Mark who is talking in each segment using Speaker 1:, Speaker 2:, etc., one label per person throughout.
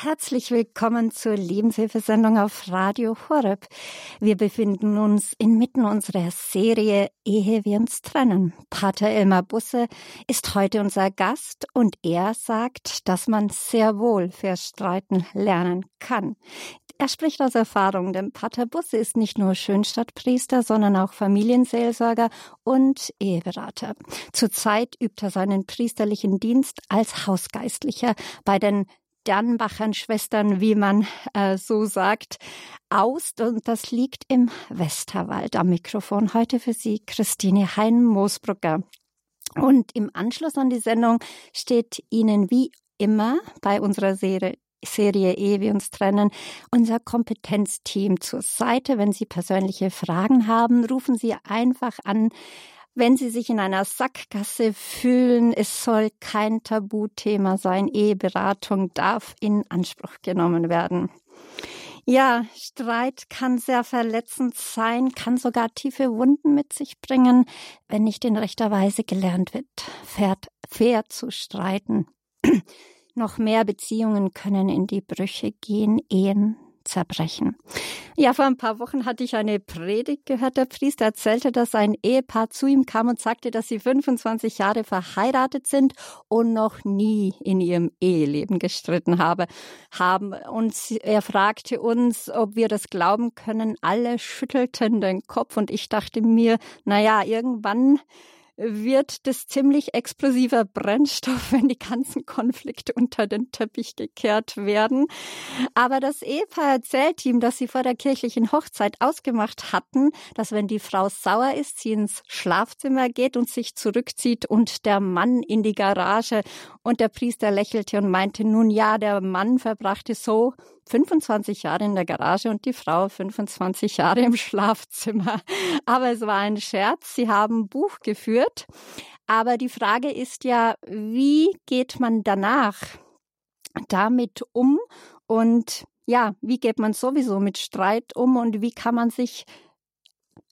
Speaker 1: Herzlich willkommen zur Lebenshilfesendung auf Radio Horeb. Wir befinden uns inmitten unserer Serie Ehe wir uns trennen. Pater Elmar Busse ist heute unser Gast und er sagt, dass man sehr wohl für Streiten lernen kann. Er spricht aus Erfahrung, denn Pater Busse ist nicht nur Schönstadtpriester, sondern auch Familienseelsorger und Eheberater. Zurzeit übt er seinen priesterlichen Dienst als Hausgeistlicher bei den Dernbachern Schwestern, wie man äh, so sagt, aus. Und das liegt im Westerwald. Am Mikrofon heute für Sie Christine Hein-Moosbrucker. Und im Anschluss an die Sendung steht Ihnen wie immer bei unserer Serie Serie Ehe wir uns trennen, unser Kompetenzteam zur Seite. Wenn Sie persönliche Fragen haben, rufen Sie einfach an wenn Sie sich in einer Sackgasse fühlen, es soll kein Tabuthema sein. Eheberatung darf in Anspruch genommen werden. Ja, Streit kann sehr verletzend sein, kann sogar tiefe Wunden mit sich bringen, wenn nicht in rechter Weise gelernt wird, fair, fair zu streiten. Noch mehr Beziehungen können in die Brüche gehen, Ehen zerbrechen. Ja, vor ein paar Wochen hatte ich eine Predigt gehört. Der Priester erzählte, dass ein Ehepaar zu ihm kam und sagte, dass sie 25 Jahre verheiratet sind und noch nie in ihrem Eheleben gestritten habe, haben. Und er fragte uns, ob wir das glauben können. Alle schüttelten den Kopf und ich dachte mir, na ja, irgendwann wird das ziemlich explosiver Brennstoff, wenn die ganzen Konflikte unter den Teppich gekehrt werden. Aber das Ehepaar erzählt ihm, dass sie vor der kirchlichen Hochzeit ausgemacht hatten, dass wenn die Frau sauer ist, sie ins Schlafzimmer geht und sich zurückzieht und der Mann in die Garage. Und der Priester lächelte und meinte, nun ja, der Mann verbrachte so 25 Jahre in der Garage und die Frau 25 Jahre im Schlafzimmer. Aber es war ein Scherz. Sie haben Buch geführt. Aber die Frage ist ja, wie geht man danach damit um? Und ja, wie geht man sowieso mit Streit um und wie kann man sich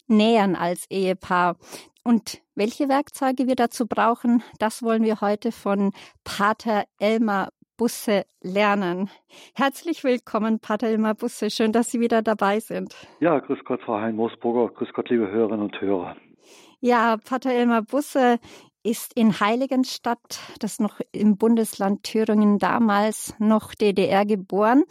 Speaker 1: nähern als Ehepaar? Und welche Werkzeuge wir dazu brauchen, das wollen wir heute von Pater Elmar Busse lernen. Herzlich willkommen, Pater Ilmar Busse. Schön, dass Sie wieder dabei sind.
Speaker 2: Ja, grüß Gott, Frau Hein-Moosburger. Grüß Gott, liebe Hörerinnen und Hörer.
Speaker 1: Ja, Pater Ilmar Busse ist in Heiligenstadt, das noch im Bundesland Thüringen damals noch DDR geboren.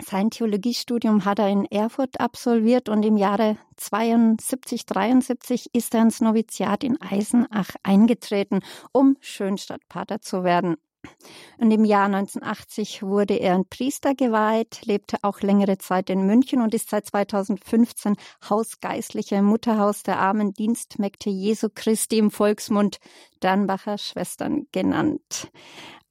Speaker 1: Sein Theologiestudium hat er in Erfurt absolviert und im Jahre 72, 73 ist er ins Noviziat in Eisenach eingetreten, um Schönstadtpater zu werden. Und im Jahr 1980 wurde er ein Priester geweiht, lebte auch längere Zeit in München und ist seit 2015 Hausgeistlicher im Mutterhaus der armen Dienstmägde Jesu Christi im Volksmund Dernbacher Schwestern genannt.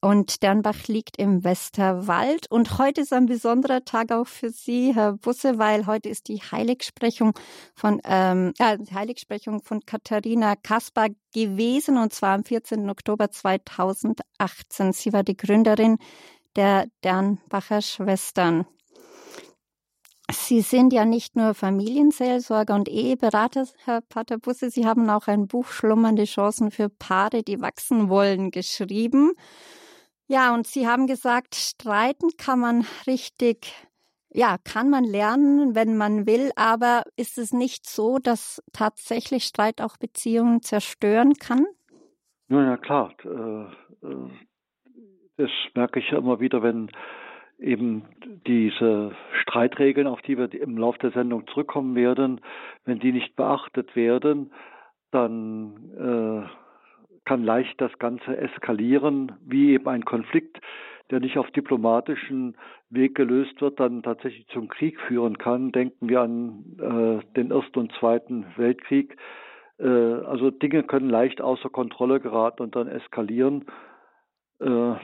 Speaker 1: Und Dernbach liegt im Westerwald. Und heute ist ein besonderer Tag auch für Sie, Herr Busse, weil heute ist die Heiligsprechung von, ähm, äh, Heiligsprechung von Katharina Kaspar gewesen, und zwar am 14. Oktober 2018. Sie war die Gründerin der Dernbacher Schwestern. Sie sind ja nicht nur Familienseelsorger und Eheberater, Herr Pater Busse, Sie haben auch ein Buch Schlummernde Chancen für Paare, die wachsen wollen, geschrieben. Ja, und Sie haben gesagt, streiten kann man richtig, ja, kann man lernen, wenn man will, aber ist es nicht so, dass tatsächlich Streit auch Beziehungen zerstören kann?
Speaker 2: Ja, ja klar. Äh, äh, das merke ich ja immer wieder, wenn eben diese Streitregeln, auf die wir im Laufe der Sendung zurückkommen werden, wenn die nicht beachtet werden, dann äh, kann leicht das Ganze eskalieren, wie eben ein Konflikt, der nicht auf diplomatischen Weg gelöst wird, dann tatsächlich zum Krieg führen kann. Denken wir an äh, den Ersten und Zweiten Weltkrieg. Äh, also Dinge können leicht außer Kontrolle geraten und dann eskalieren. Äh,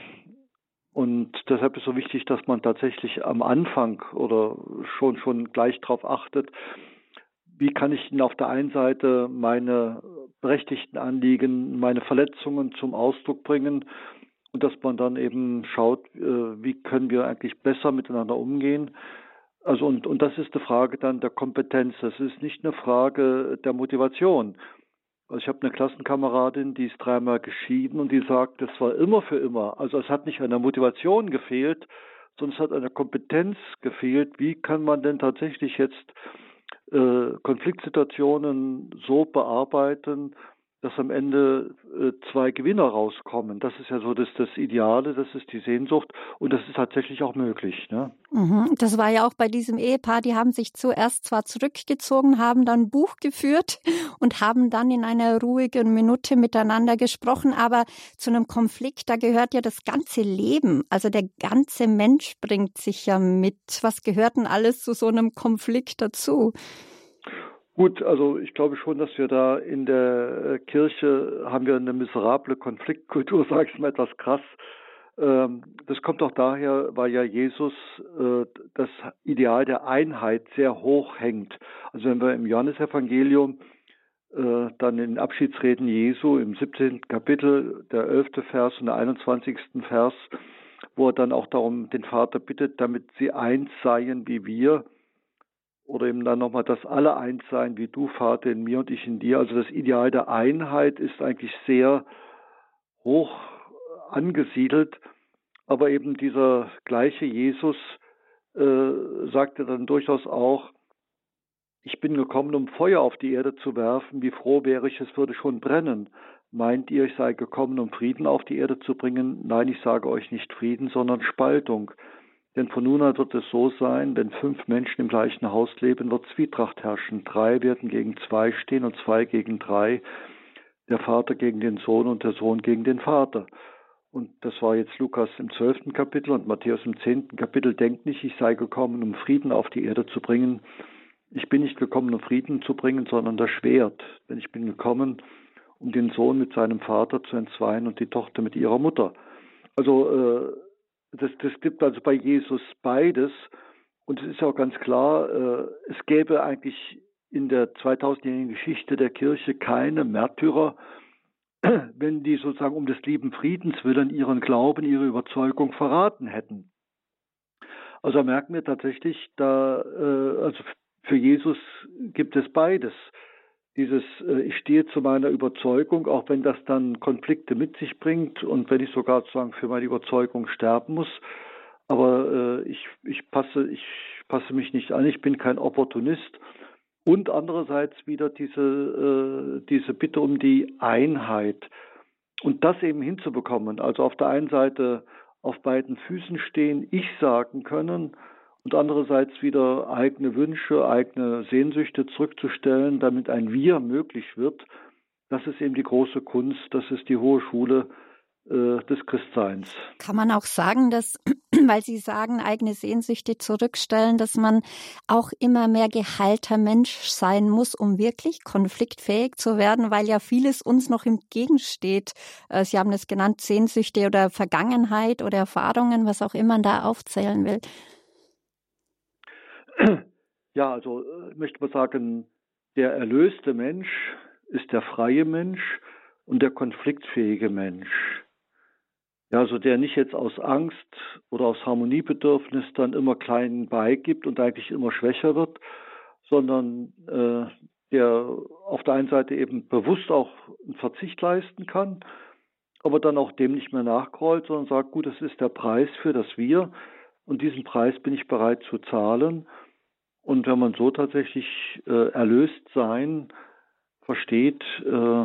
Speaker 2: und deshalb ist so wichtig, dass man tatsächlich am Anfang oder schon schon gleich darauf achtet, wie kann ich denn auf der einen Seite meine berechtigten Anliegen, meine Verletzungen zum Ausdruck bringen und dass man dann eben schaut, äh, wie können wir eigentlich besser miteinander umgehen. Also und, und das ist eine Frage dann der Kompetenz. Das ist nicht eine Frage der Motivation. Also ich habe eine Klassenkameradin, die ist dreimal geschieden und die sagt, das war immer für immer. Also es hat nicht an der Motivation gefehlt, sondern es hat eine Kompetenz gefehlt. Wie kann man denn tatsächlich jetzt Konfliktsituationen so bearbeiten, dass am Ende äh, zwei Gewinner rauskommen. Das ist ja so das, das Ideale, das ist die Sehnsucht und das ist tatsächlich auch möglich. Ne?
Speaker 1: Mhm. Das war ja auch bei diesem Ehepaar, die haben sich zuerst zwar zurückgezogen, haben dann Buch geführt und haben dann in einer ruhigen Minute miteinander gesprochen, aber zu einem Konflikt, da gehört ja das ganze Leben, also der ganze Mensch bringt sich ja mit. Was gehört denn alles zu so einem Konflikt dazu?
Speaker 2: Gut, also ich glaube schon, dass wir da in der äh, Kirche haben wir eine miserable Konfliktkultur, sage ich mal etwas krass. Ähm, das kommt auch daher, weil ja Jesus äh, das Ideal der Einheit sehr hoch hängt. Also wenn wir im Johannesevangelium äh, dann in den Abschiedsreden Jesu im 17. Kapitel, der 11. Vers und der 21. Vers, wo er dann auch darum den Vater bittet, damit sie eins seien wie wir, oder eben dann nochmal, dass alle eins sein, wie du, Vater, in mir und ich in dir. Also das Ideal der Einheit ist eigentlich sehr hoch angesiedelt, aber eben dieser gleiche Jesus äh, sagte dann durchaus auch, ich bin gekommen, um Feuer auf die Erde zu werfen, wie froh wäre ich, es würde schon brennen. Meint ihr, ich sei gekommen, um Frieden auf die Erde zu bringen? Nein, ich sage euch nicht Frieden, sondern Spaltung. Denn von nun an wird es so sein, wenn fünf Menschen im gleichen Haus leben, wird Zwietracht herrschen. Drei werden gegen zwei stehen und zwei gegen drei. Der Vater gegen den Sohn und der Sohn gegen den Vater. Und das war jetzt Lukas im zwölften Kapitel und Matthäus im zehnten Kapitel. Denkt nicht, ich sei gekommen, um Frieden auf die Erde zu bringen. Ich bin nicht gekommen, um Frieden zu bringen, sondern das Schwert. Denn ich bin gekommen, um den Sohn mit seinem Vater zu entzweien und die Tochter mit ihrer Mutter. Also äh, das, das gibt also bei Jesus beides. Und es ist auch ganz klar, äh, es gäbe eigentlich in der 2000-jährigen Geschichte der Kirche keine Märtyrer, wenn die sozusagen um des lieben Friedens willen ihren Glauben, ihre Überzeugung verraten hätten. Also merken wir tatsächlich, da, äh, also für Jesus gibt es beides dieses, äh, ich stehe zu meiner Überzeugung, auch wenn das dann Konflikte mit sich bringt und wenn ich sogar sozusagen für meine Überzeugung sterben muss. Aber äh, ich, ich, passe, ich passe mich nicht an, ich bin kein Opportunist. Und andererseits wieder diese, äh, diese Bitte um die Einheit. Und das eben hinzubekommen. Also auf der einen Seite auf beiden Füßen stehen, ich sagen können, und andererseits wieder eigene Wünsche, eigene Sehnsüchte zurückzustellen, damit ein Wir möglich wird. Das ist eben die große Kunst, das ist die hohe Schule äh, des Christseins.
Speaker 1: Kann man auch sagen, dass, weil Sie sagen, eigene Sehnsüchte zurückstellen, dass man auch immer mehr geheilter Mensch sein muss, um wirklich konfliktfähig zu werden, weil ja vieles uns noch entgegensteht. Äh, Sie haben es genannt, Sehnsüchte oder Vergangenheit oder Erfahrungen, was auch immer man da aufzählen will.
Speaker 2: Ja, also äh, möchte man sagen, der erlöste Mensch ist der freie Mensch und der konfliktfähige Mensch. Ja, also der nicht jetzt aus Angst oder aus Harmoniebedürfnis dann immer klein beigibt und eigentlich immer schwächer wird, sondern äh, der auf der einen Seite eben bewusst auch einen Verzicht leisten kann, aber dann auch dem nicht mehr nachkrollt, sondern sagt, gut, das ist der Preis für das Wir und diesen Preis bin ich bereit zu zahlen. Und wenn man so tatsächlich äh, erlöst sein versteht, äh,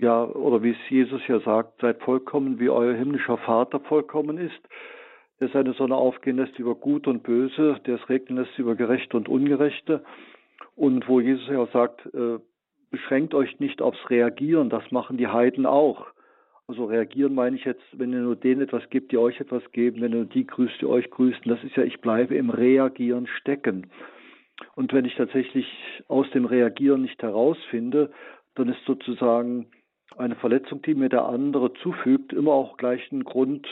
Speaker 2: ja, oder wie es Jesus ja sagt, seid vollkommen, wie euer himmlischer Vater vollkommen ist, der seine Sonne aufgehen lässt über Gut und Böse, der es regnen lässt über Gerechte und Ungerechte. Und wo Jesus ja auch sagt, äh, beschränkt euch nicht aufs Reagieren, das machen die Heiden auch. Also reagieren meine ich jetzt, wenn ihr nur denen etwas gibt, die euch etwas geben, wenn ihr nur die grüßt, die euch grüßen. Das ist ja, ich bleibe im Reagieren stecken. Und wenn ich tatsächlich aus dem Reagieren nicht herausfinde, dann ist sozusagen eine Verletzung, die mir der andere zufügt, immer auch gleich ein Grund,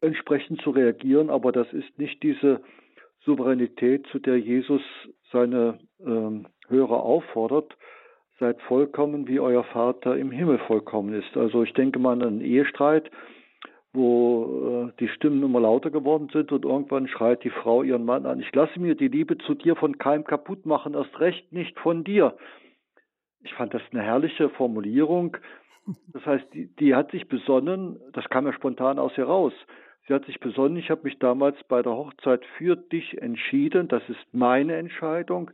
Speaker 2: entsprechend zu reagieren. Aber das ist nicht diese Souveränität, zu der Jesus seine ähm, Hörer auffordert, seid vollkommen, wie euer Vater im Himmel vollkommen ist. Also ich denke mal an einen Ehestreit, wo äh, die Stimmen immer lauter geworden sind und irgendwann schreit die Frau ihren Mann an, ich lasse mir die Liebe zu dir von keinem kaputt machen, erst recht nicht von dir. Ich fand das eine herrliche Formulierung. Das heißt, die, die hat sich besonnen, das kam ja spontan aus ihr raus. Sie hat sich besonnen, ich habe mich damals bei der Hochzeit für dich entschieden, das ist meine Entscheidung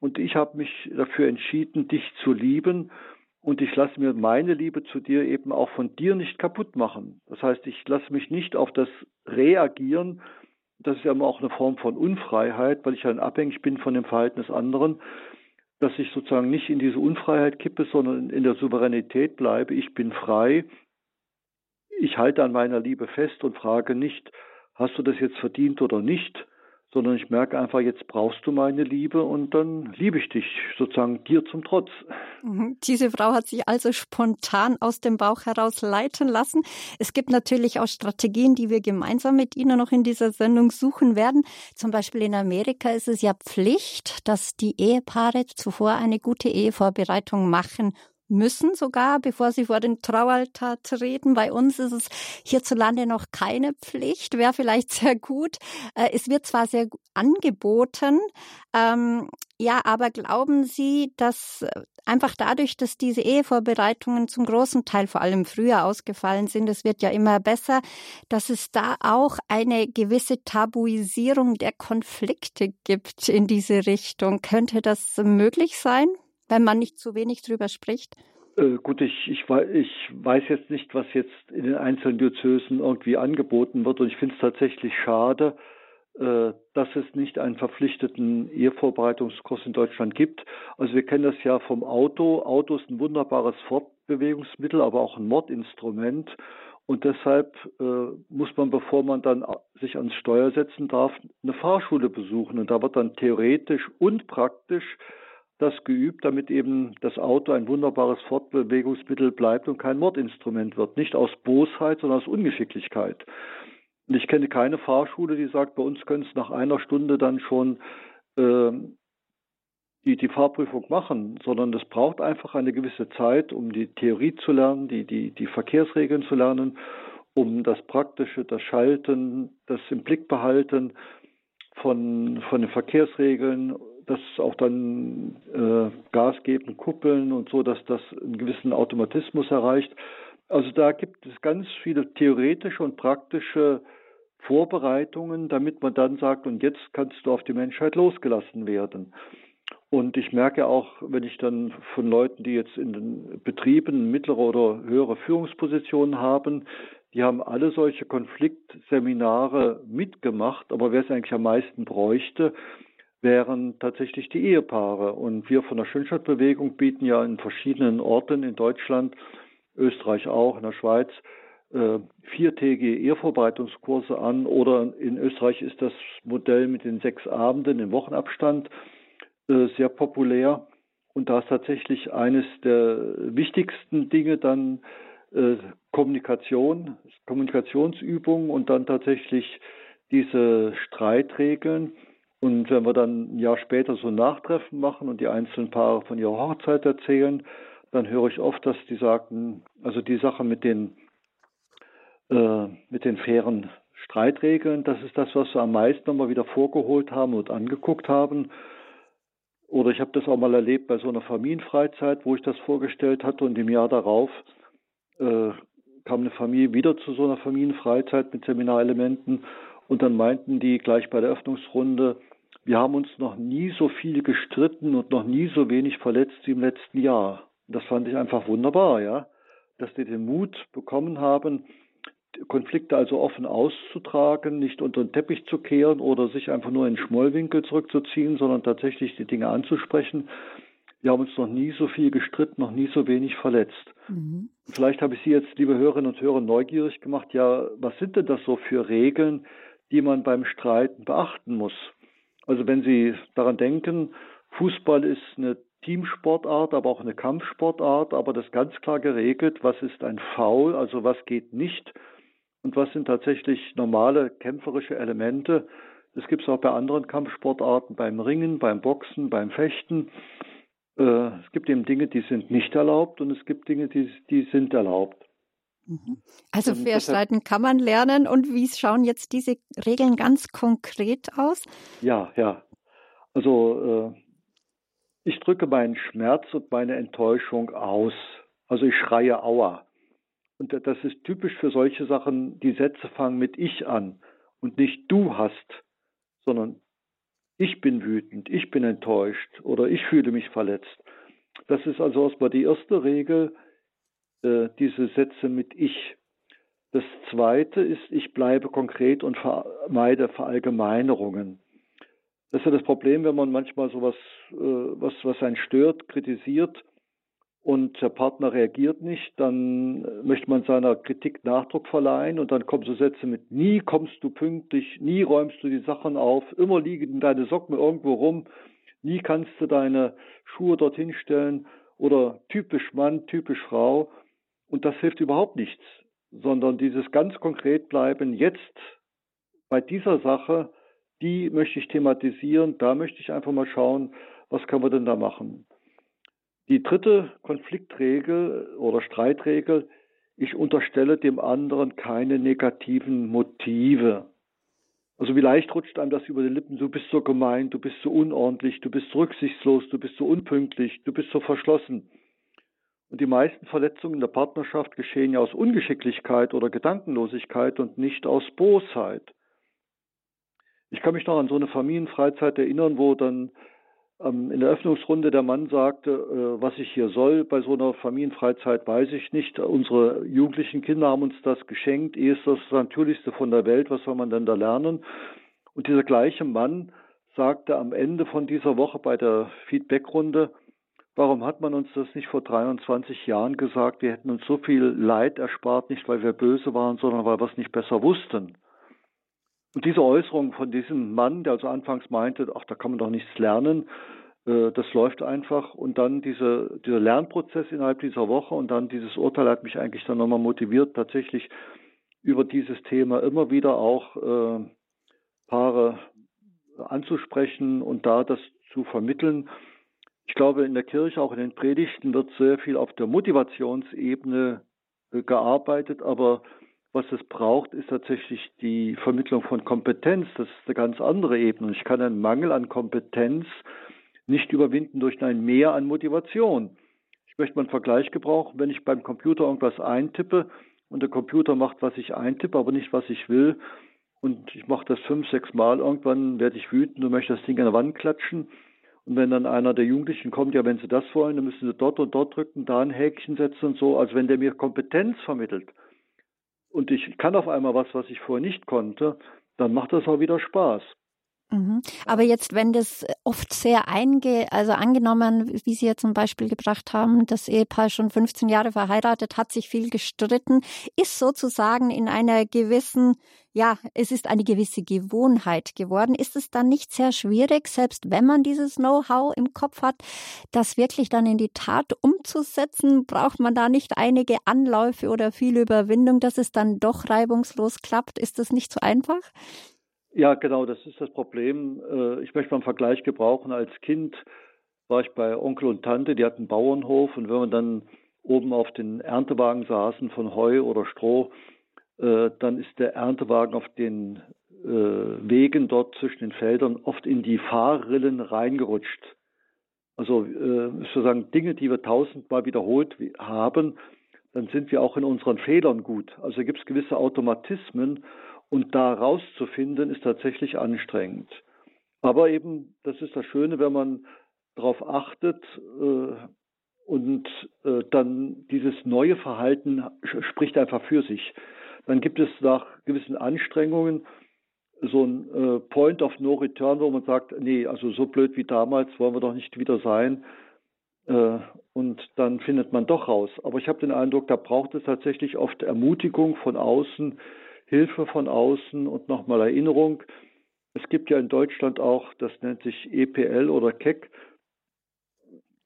Speaker 2: und ich habe mich dafür entschieden, dich zu lieben und ich lasse mir meine Liebe zu dir eben auch von dir nicht kaputt machen. Das heißt, ich lasse mich nicht auf das reagieren. Das ist ja immer auch eine Form von Unfreiheit, weil ich dann abhängig bin von dem Verhalten des anderen, dass ich sozusagen nicht in diese Unfreiheit kippe, sondern in der Souveränität bleibe. Ich bin frei. Ich halte an meiner Liebe fest und frage nicht, hast du das jetzt verdient oder nicht, sondern ich merke einfach, jetzt brauchst du meine Liebe und dann liebe ich dich sozusagen dir zum Trotz.
Speaker 1: Mhm. Diese Frau hat sich also spontan aus dem Bauch heraus leiten lassen. Es gibt natürlich auch Strategien, die wir gemeinsam mit Ihnen noch in dieser Sendung suchen werden. Zum Beispiel in Amerika ist es ja Pflicht, dass die Ehepaare zuvor eine gute Ehevorbereitung machen müssen sogar, bevor sie vor den Traualtar treten. Bei uns ist es hierzulande noch keine Pflicht, wäre vielleicht sehr gut. Äh, es wird zwar sehr angeboten, ähm, ja, aber glauben Sie, dass äh, einfach dadurch, dass diese Ehevorbereitungen zum großen Teil vor allem früher ausgefallen sind, es wird ja immer besser, dass es da auch eine gewisse Tabuisierung der Konflikte gibt in diese Richtung? Könnte das möglich sein? Wenn man nicht zu wenig drüber spricht?
Speaker 2: Äh, gut, ich, ich, ich weiß jetzt nicht, was jetzt in den einzelnen Diözesen irgendwie angeboten wird und ich finde es tatsächlich schade, äh, dass es nicht einen verpflichteten Ehevorbereitungskurs in Deutschland gibt. Also wir kennen das ja vom Auto. Auto ist ein wunderbares Fortbewegungsmittel, aber auch ein Mordinstrument. Und deshalb äh, muss man, bevor man dann sich ans Steuer setzen darf, eine Fahrschule besuchen. Und da wird dann theoretisch und praktisch das geübt, damit eben das Auto ein wunderbares Fortbewegungsmittel bleibt und kein Mordinstrument wird. Nicht aus Bosheit, sondern aus Ungeschicklichkeit. Und ich kenne keine Fahrschule, die sagt, bei uns können es nach einer Stunde dann schon äh, die, die Fahrprüfung machen, sondern es braucht einfach eine gewisse Zeit, um die Theorie zu lernen, die, die, die Verkehrsregeln zu lernen, um das Praktische, das Schalten, das im Blick behalten von, von den Verkehrsregeln das auch dann äh, Gas geben, kuppeln und so, dass das einen gewissen Automatismus erreicht. Also da gibt es ganz viele theoretische und praktische Vorbereitungen, damit man dann sagt, und jetzt kannst du auf die Menschheit losgelassen werden. Und ich merke auch, wenn ich dann von Leuten, die jetzt in den Betrieben mittlere oder höhere Führungspositionen haben, die haben alle solche Konfliktseminare mitgemacht, aber wer es eigentlich am meisten bräuchte, wären tatsächlich die Ehepaare. Und wir von der Schönstadtbewegung bieten ja in verschiedenen Orten in Deutschland, Österreich auch, in der Schweiz, äh, viertägige Ehevorbereitungskurse an. Oder in Österreich ist das Modell mit den sechs Abenden im Wochenabstand äh, sehr populär. Und da ist tatsächlich eines der wichtigsten Dinge dann äh, Kommunikation, Kommunikationsübungen und dann tatsächlich diese Streitregeln und wenn wir dann ein Jahr später so ein Nachtreffen machen und die einzelnen Paare von ihrer Hochzeit erzählen, dann höre ich oft, dass die sagten, also die Sache mit den, äh, mit den fairen Streitregeln, das ist das, was wir am meisten nochmal wieder vorgeholt haben und angeguckt haben. Oder ich habe das auch mal erlebt bei so einer Familienfreizeit, wo ich das vorgestellt hatte und im Jahr darauf äh, kam eine Familie wieder zu so einer Familienfreizeit mit Seminarelementen und dann meinten die gleich bei der Öffnungsrunde, wir haben uns noch nie so viel gestritten und noch nie so wenig verletzt wie im letzten Jahr. Das fand ich einfach wunderbar, ja, dass die den Mut bekommen haben, Konflikte also offen auszutragen, nicht unter den Teppich zu kehren oder sich einfach nur in den Schmollwinkel zurückzuziehen, sondern tatsächlich die Dinge anzusprechen. Wir haben uns noch nie so viel gestritten, noch nie so wenig verletzt. Mhm. Vielleicht habe ich Sie jetzt, liebe Hörerinnen und Hörer, neugierig gemacht. Ja, was sind denn das so für Regeln, die man beim Streiten beachten muss? Also wenn Sie daran denken, Fußball ist eine Teamsportart, aber auch eine Kampfsportart, aber das ganz klar geregelt, was ist ein Foul, also was geht nicht und was sind tatsächlich normale kämpferische Elemente. Das gibt es auch bei anderen Kampfsportarten, beim Ringen, beim Boxen, beim Fechten. Äh, es gibt eben Dinge, die sind nicht erlaubt und es gibt Dinge, die, die sind erlaubt.
Speaker 1: Mhm. Also Fairstreiten kann man lernen und wie schauen jetzt diese Regeln ganz konkret aus?
Speaker 2: Ja, ja. Also äh, ich drücke meinen Schmerz und meine Enttäuschung aus. Also ich schreie Aua. Und das ist typisch für solche Sachen, die Sätze fangen mit ich an und nicht du hast, sondern ich bin wütend, ich bin enttäuscht oder ich fühle mich verletzt. Das ist also erstmal die erste Regel, äh, diese Sätze mit ich. Das zweite ist, ich bleibe konkret und vermeide Verallgemeinerungen. Das ist ja das Problem, wenn man manchmal sowas, äh, was, was einen stört, kritisiert und der Partner reagiert nicht, dann möchte man seiner Kritik Nachdruck verleihen und dann kommen so Sätze mit nie kommst du pünktlich, nie räumst du die Sachen auf, immer liegen deine Socken irgendwo rum, nie kannst du deine Schuhe dorthin stellen oder typisch Mann, typisch Frau und das hilft überhaupt nichts, sondern dieses ganz konkret bleiben jetzt bei dieser Sache die möchte ich thematisieren, da möchte ich einfach mal schauen, was können wir denn da machen. Die dritte Konfliktregel oder Streitregel, ich unterstelle dem anderen keine negativen Motive. Also wie leicht rutscht einem das über die Lippen, du bist so gemein, du bist so unordentlich, du bist rücksichtslos, du bist so unpünktlich, du bist so verschlossen. Und die meisten Verletzungen in der Partnerschaft geschehen ja aus Ungeschicklichkeit oder Gedankenlosigkeit und nicht aus Bosheit. Ich kann mich noch an so eine Familienfreizeit erinnern, wo dann ähm, in der Öffnungsrunde der Mann sagte, äh, was ich hier soll. Bei so einer Familienfreizeit weiß ich nicht. Unsere jugendlichen Kinder haben uns das geschenkt. Eh ist das Natürlichste von der Welt. Was soll man denn da lernen? Und dieser gleiche Mann sagte am Ende von dieser Woche bei der Feedbackrunde, warum hat man uns das nicht vor 23 Jahren gesagt? Wir hätten uns so viel Leid erspart, nicht weil wir böse waren, sondern weil wir es nicht besser wussten. Und diese Äußerung von diesem Mann, der also anfangs meinte, ach, da kann man doch nichts lernen, äh, das läuft einfach. Und dann diese, dieser Lernprozess innerhalb dieser Woche und dann dieses Urteil hat mich eigentlich dann nochmal motiviert, tatsächlich über dieses Thema immer wieder auch äh, Paare anzusprechen und da das zu vermitteln. Ich glaube, in der Kirche, auch in den Predigten, wird sehr viel auf der Motivationsebene äh, gearbeitet, aber was es braucht, ist tatsächlich die Vermittlung von Kompetenz. Das ist eine ganz andere Ebene. Ich kann einen Mangel an Kompetenz nicht überwinden durch ein Mehr an Motivation. Ich möchte mal einen Vergleich gebrauchen, wenn ich beim Computer irgendwas eintippe und der Computer macht, was ich eintippe, aber nicht, was ich will, und ich mache das fünf, sechs Mal, irgendwann werde ich wütend und möchte das Ding an der Wand klatschen. Und wenn dann einer der Jugendlichen kommt, ja, wenn sie das wollen, dann müssen sie dort und dort drücken, da ein Häkchen setzen und so. Also wenn der mir Kompetenz vermittelt, und ich kann auf einmal was, was ich vorher nicht konnte, dann macht das auch wieder Spaß.
Speaker 1: Mhm. Aber jetzt, wenn das oft sehr einge, also angenommen, wie Sie ja zum Beispiel gebracht haben, das Ehepaar schon 15 Jahre verheiratet, hat sich viel gestritten, ist sozusagen in einer gewissen, ja, es ist eine gewisse Gewohnheit geworden. Ist es dann nicht sehr schwierig, selbst wenn man dieses Know-how im Kopf hat, das wirklich dann in die Tat umzusetzen? Braucht man da nicht einige Anläufe oder viel Überwindung, dass es dann doch reibungslos klappt? Ist das nicht so einfach?
Speaker 2: Ja, genau, das ist das Problem. Äh, ich möchte mal einen Vergleich gebrauchen. Als Kind war ich bei Onkel und Tante, die hatten einen Bauernhof und wenn wir dann oben auf den Erntewagen saßen von Heu oder Stroh, äh, dann ist der Erntewagen auf den äh, Wegen dort zwischen den Feldern oft in die Fahrrillen reingerutscht. Also sozusagen Dinge, die wir tausendmal wiederholt haben, dann sind wir auch in unseren Fehlern gut. Also gibt es gewisse Automatismen und da rauszufinden, ist tatsächlich anstrengend. Aber eben, das ist das Schöne, wenn man darauf achtet äh, und äh, dann dieses neue Verhalten spricht einfach für sich. Dann gibt es nach gewissen Anstrengungen so ein äh, Point of No Return, wo man sagt, nee, also so blöd wie damals wollen wir doch nicht wieder sein. Äh, und dann findet man doch raus. Aber ich habe den Eindruck, da braucht es tatsächlich oft Ermutigung von außen, Hilfe von außen und nochmal Erinnerung. Es gibt ja in Deutschland auch, das nennt sich EPL oder KEC,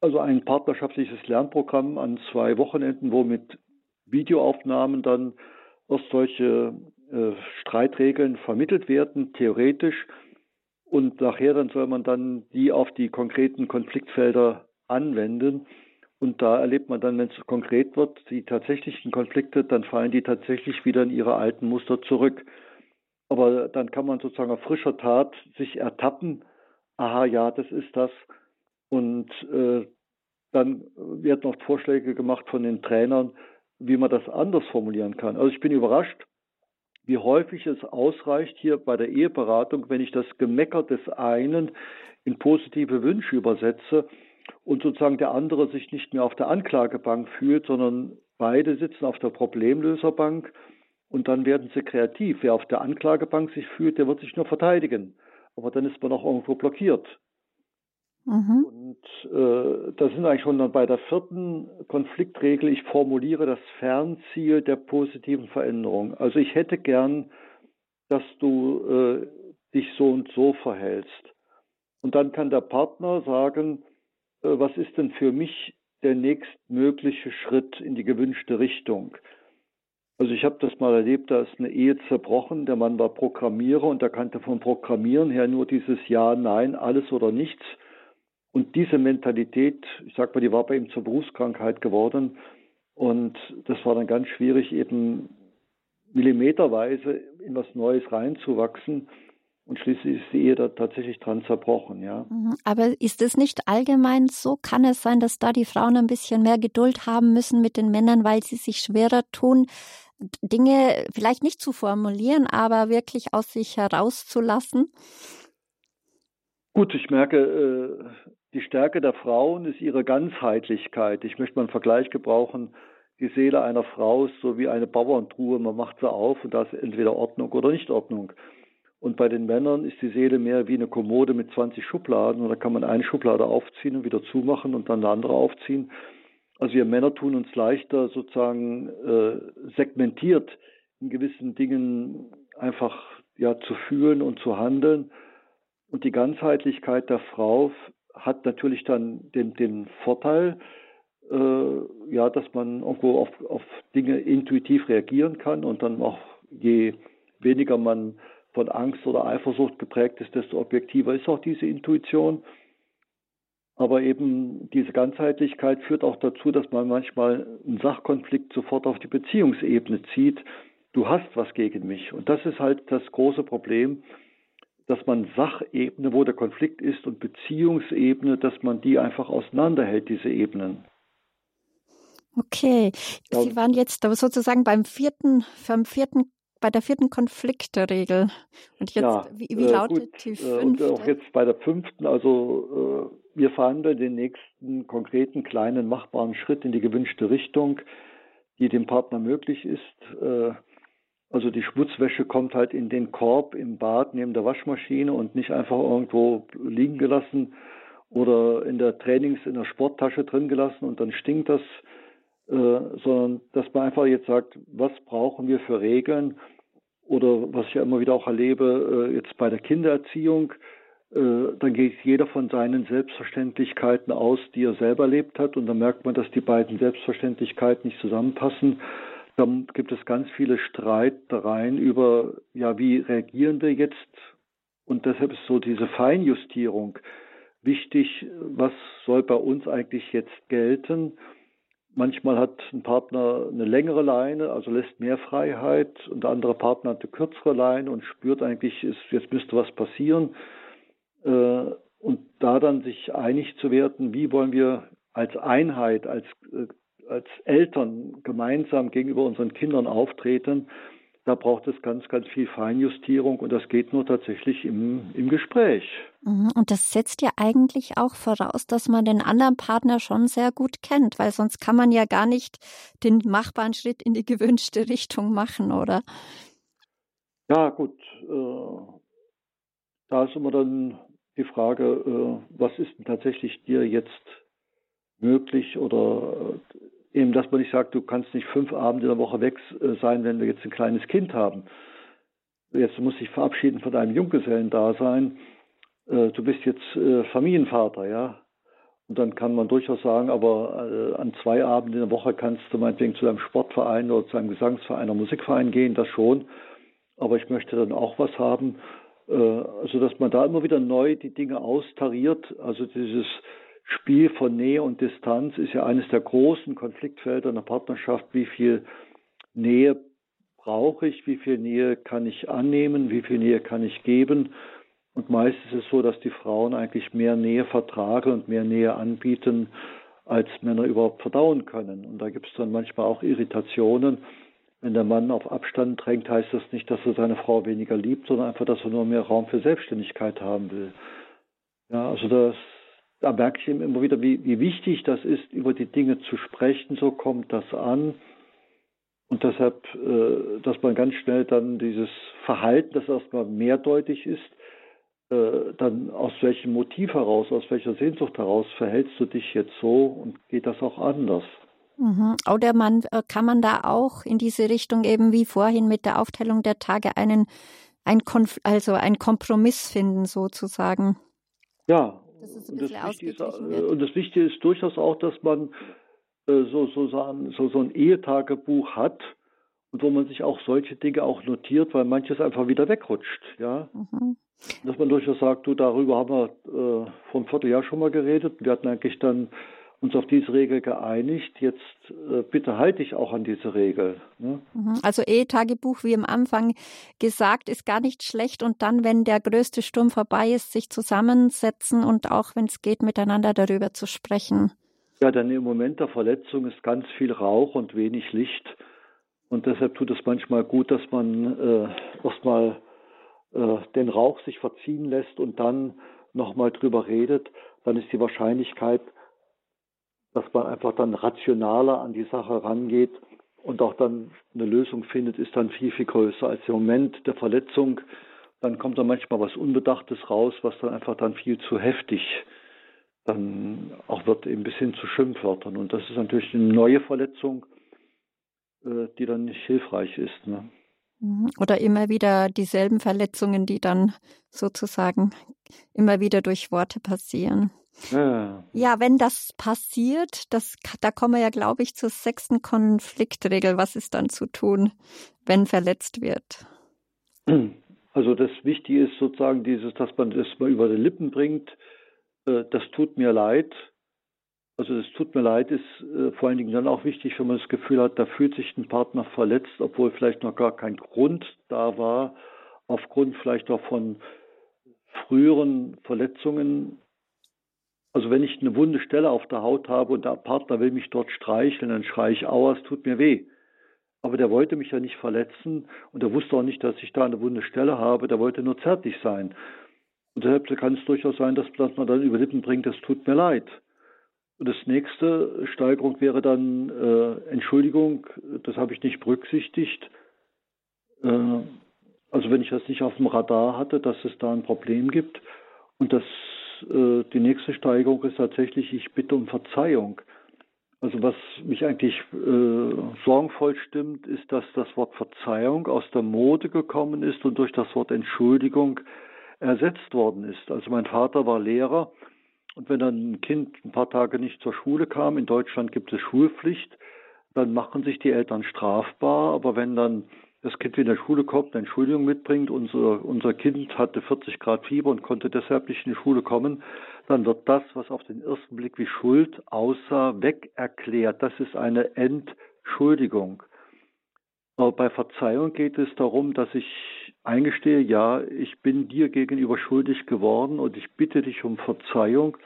Speaker 2: also ein partnerschaftliches Lernprogramm an zwei Wochenenden, wo mit Videoaufnahmen dann erst solche äh, Streitregeln vermittelt werden, theoretisch. Und nachher dann soll man dann die auf die konkreten Konfliktfelder anwenden. Und da erlebt man dann, wenn es konkret wird, die tatsächlichen Konflikte, dann fallen die tatsächlich wieder in ihre alten Muster zurück. Aber dann kann man sozusagen auf frischer Tat sich ertappen, aha, ja, das ist das. Und äh, dann werden noch Vorschläge gemacht von den Trainern, wie man das anders formulieren kann. Also ich bin überrascht, wie häufig es ausreicht hier bei der Eheberatung, wenn ich das Gemecker des einen in positive Wünsche übersetze und sozusagen der andere sich nicht mehr auf der Anklagebank fühlt, sondern beide sitzen auf der Problemlöserbank und dann werden sie kreativ. Wer auf der Anklagebank sich fühlt, der wird sich nur verteidigen. Aber dann ist man auch irgendwo blockiert. Mhm. Und äh, da sind wir eigentlich schon dann bei der vierten Konfliktregel. Ich formuliere das Fernziel der positiven Veränderung. Also ich hätte gern, dass du äh, dich so und so verhältst. Und dann kann der Partner sagen, was ist denn für mich der nächstmögliche Schritt in die gewünschte Richtung? Also ich habe das mal erlebt, da ist eine Ehe zerbrochen, der Mann war Programmierer und er kannte vom Programmieren her nur dieses Ja, Nein, alles oder nichts. Und diese Mentalität, ich sag mal, die war bei ihm zur Berufskrankheit geworden. Und das war dann ganz schwierig, eben millimeterweise in was Neues reinzuwachsen. Und schließlich ist die Ehe da tatsächlich dran zerbrochen, ja.
Speaker 1: Mhm. Aber ist es nicht allgemein so? Kann es sein, dass da die Frauen ein bisschen mehr Geduld haben müssen mit den Männern, weil sie sich schwerer tun, Dinge vielleicht nicht zu formulieren, aber wirklich aus sich herauszulassen?
Speaker 2: Gut, ich merke, äh, die Stärke der Frauen ist ihre Ganzheitlichkeit. Ich möchte mal einen Vergleich gebrauchen. Die Seele einer Frau ist so wie eine Bauerntruhe. Man macht sie auf und da ist entweder Ordnung oder Nichtordnung. Und bei den Männern ist die Seele mehr wie eine Kommode mit 20 Schubladen. Und da kann man eine Schublade aufziehen und wieder zumachen und dann eine andere aufziehen. Also wir Männer tun uns leichter sozusagen äh, segmentiert in gewissen Dingen einfach ja zu fühlen und zu handeln. Und die Ganzheitlichkeit der Frau hat natürlich dann den, den Vorteil, äh, ja, dass man irgendwo auf, auf Dinge intuitiv reagieren kann und dann auch je weniger man von Angst oder Eifersucht geprägt ist, desto objektiver ist auch diese Intuition. Aber eben diese Ganzheitlichkeit führt auch dazu, dass man manchmal einen Sachkonflikt sofort auf die Beziehungsebene zieht. Du hast was gegen mich. Und das ist halt das große Problem, dass man Sachebene, wo der Konflikt ist, und Beziehungsebene, dass man die einfach auseinanderhält, diese Ebenen.
Speaker 1: Okay, Sie waren jetzt sozusagen beim vierten, beim vierten, bei der vierten Konfliktregel.
Speaker 2: Und jetzt, ja, wie, wie äh, lautet gut, die fünfte? Äh, und auch jetzt bei der fünften, also äh, wir verhandeln den nächsten konkreten, kleinen, machbaren Schritt in die gewünschte Richtung, die dem Partner möglich ist. Äh, also die Schmutzwäsche kommt halt in den Korb im Bad neben der Waschmaschine und nicht einfach irgendwo liegen gelassen oder in der Trainings, in der Sporttasche drin gelassen und dann stinkt das, sondern dass man einfach jetzt sagt, was brauchen wir für Regeln oder was ich ja immer wieder auch erlebe, äh, jetzt bei der Kindererziehung, äh, dann geht jeder von seinen Selbstverständlichkeiten aus, die er selber erlebt hat und dann merkt man, dass die beiden Selbstverständlichkeiten nicht zusammenpassen da gibt es ganz viele Streitereien über, ja, wie reagieren wir jetzt? Und deshalb ist so diese Feinjustierung wichtig. Was soll bei uns eigentlich jetzt gelten? Manchmal hat ein Partner eine längere Leine, also lässt mehr Freiheit, und der andere Partner hat eine kürzere Leine und spürt eigentlich, ist, jetzt müsste was passieren. Äh, und da dann sich einig zu werden, wie wollen wir als Einheit, als äh, als Eltern gemeinsam gegenüber unseren Kindern auftreten, da braucht es ganz, ganz viel Feinjustierung und das geht nur tatsächlich im, im Gespräch.
Speaker 1: Mhm. Und das setzt ja eigentlich auch voraus, dass man den anderen Partner schon sehr gut kennt, weil sonst kann man ja gar nicht den machbaren Schritt in die gewünschte Richtung machen, oder?
Speaker 2: Ja, gut. Äh, da ist immer dann die Frage, äh, was ist denn tatsächlich dir jetzt möglich oder eben, dass man nicht sagt, du kannst nicht fünf Abende in der Woche weg äh, sein, wenn wir jetzt ein kleines Kind haben. Jetzt musst du dich verabschieden von deinem Junggesellendasein. Äh, du bist jetzt äh, Familienvater, ja. Und dann kann man durchaus sagen, aber an zwei Abenden in der Woche kannst du meinetwegen zu einem Sportverein oder zu einem Gesangsverein oder Musikverein gehen, das schon. Aber ich möchte dann auch was haben. Also, dass man da immer wieder neu die Dinge austariert. Also dieses Spiel von Nähe und Distanz ist ja eines der großen Konfliktfelder in der Partnerschaft. Wie viel Nähe brauche ich? Wie viel Nähe kann ich annehmen? Wie viel Nähe kann ich geben? Und meist ist es so, dass die Frauen eigentlich mehr Nähe vertragen und mehr Nähe anbieten, als Männer überhaupt verdauen können. Und da gibt es dann manchmal auch Irritationen. Wenn der Mann auf Abstand drängt, heißt das nicht, dass er seine Frau weniger liebt, sondern einfach, dass er nur mehr Raum für Selbstständigkeit haben will. Ja, also das, da merke ich immer wieder, wie, wie wichtig das ist, über die Dinge zu sprechen. So kommt das an. Und deshalb, äh, dass man ganz schnell dann dieses Verhalten, das erstmal mehrdeutig ist, dann aus welchem Motiv heraus, aus welcher Sehnsucht heraus verhältst du dich jetzt so und geht das auch anders?
Speaker 1: Mhm. Oder man äh, kann man da auch in diese Richtung eben wie vorhin mit der Aufteilung der Tage einen ein Konf also einen Kompromiss finden sozusagen.
Speaker 2: Ja. Das ist ein und, das ist, und das Wichtige ist durchaus auch, dass man äh, so, so, so, so ein Ehetagebuch hat und wo man sich auch solche Dinge auch notiert, weil manches einfach wieder wegrutscht. Ja. Mhm. Dass man durchaus sagt, du, darüber haben wir äh, vor einem Vierteljahr schon mal geredet. Wir hatten eigentlich dann uns auf diese Regel geeinigt. Jetzt äh, bitte halte ich auch an diese Regel.
Speaker 1: Ne? Mhm. Also Ehetagebuch, wie am Anfang gesagt, ist gar nicht schlecht. Und dann, wenn der größte Sturm vorbei ist, sich zusammensetzen und auch, wenn es geht, miteinander darüber zu sprechen.
Speaker 2: Ja, denn im Moment der Verletzung ist ganz viel Rauch und wenig Licht. Und deshalb tut es manchmal gut, dass man äh, erstmal äh, den Rauch sich verziehen lässt und dann nochmal drüber redet, dann ist die Wahrscheinlichkeit, dass man einfach dann rationaler an die Sache rangeht und auch dann eine Lösung findet, ist dann viel, viel größer als im Moment der Verletzung. Dann kommt da manchmal was Unbedachtes raus, was dann einfach dann viel zu heftig dann auch wird eben bis hin zu Schimpfwörtern. Und das ist natürlich eine neue Verletzung, die dann nicht hilfreich ist. Ne?
Speaker 1: Mhm. Oder immer wieder dieselben Verletzungen, die dann sozusagen immer wieder durch Worte passieren. Ja, ja wenn das passiert, das, da kommen wir ja, glaube ich, zur sechsten Konfliktregel. Was ist dann zu tun, wenn verletzt wird?
Speaker 2: Also das Wichtige ist sozusagen dieses, dass man das mal über die Lippen bringt. Äh, das tut mir leid. Also das tut mir leid ist äh, vor allen Dingen dann auch wichtig, wenn man das Gefühl hat, da fühlt sich ein Partner verletzt, obwohl vielleicht noch gar kein Grund da war, aufgrund vielleicht auch von früheren Verletzungen. Also wenn ich eine wunde Stelle auf der Haut habe und der Partner will mich dort streicheln, dann schreie ich, aua, es tut mir weh. Aber der wollte mich ja nicht verletzen und er wusste auch nicht, dass ich da eine wunde Stelle habe, der wollte nur zärtlich sein. Und deshalb kann es durchaus sein, dass, dass man dann über Lippen bringt, es tut mir leid. Und das nächste Steigerung wäre dann äh, Entschuldigung, das habe ich nicht berücksichtigt. Äh, also wenn ich das nicht auf dem Radar hatte, dass es da ein Problem gibt. Und das, äh, die nächste Steigerung ist tatsächlich, ich bitte um Verzeihung. Also was mich eigentlich äh, sorgenvoll stimmt, ist, dass das Wort Verzeihung aus der Mode gekommen ist und durch das Wort Entschuldigung ersetzt worden ist. Also mein Vater war Lehrer und wenn dann ein Kind ein paar Tage nicht zur Schule kam, in Deutschland gibt es Schulpflicht, dann machen sich die Eltern strafbar, aber wenn dann das Kind in der Schule kommt, eine Entschuldigung mitbringt, unser, unser Kind hatte 40 Grad Fieber und konnte deshalb nicht in die Schule kommen, dann wird das, was auf den ersten Blick wie Schuld aussah, weg erklärt. Das ist eine Entschuldigung. Aber bei Verzeihung geht es darum, dass ich eingestehe, ja, ich bin dir gegenüber schuldig geworden und ich bitte dich um Verzeihung.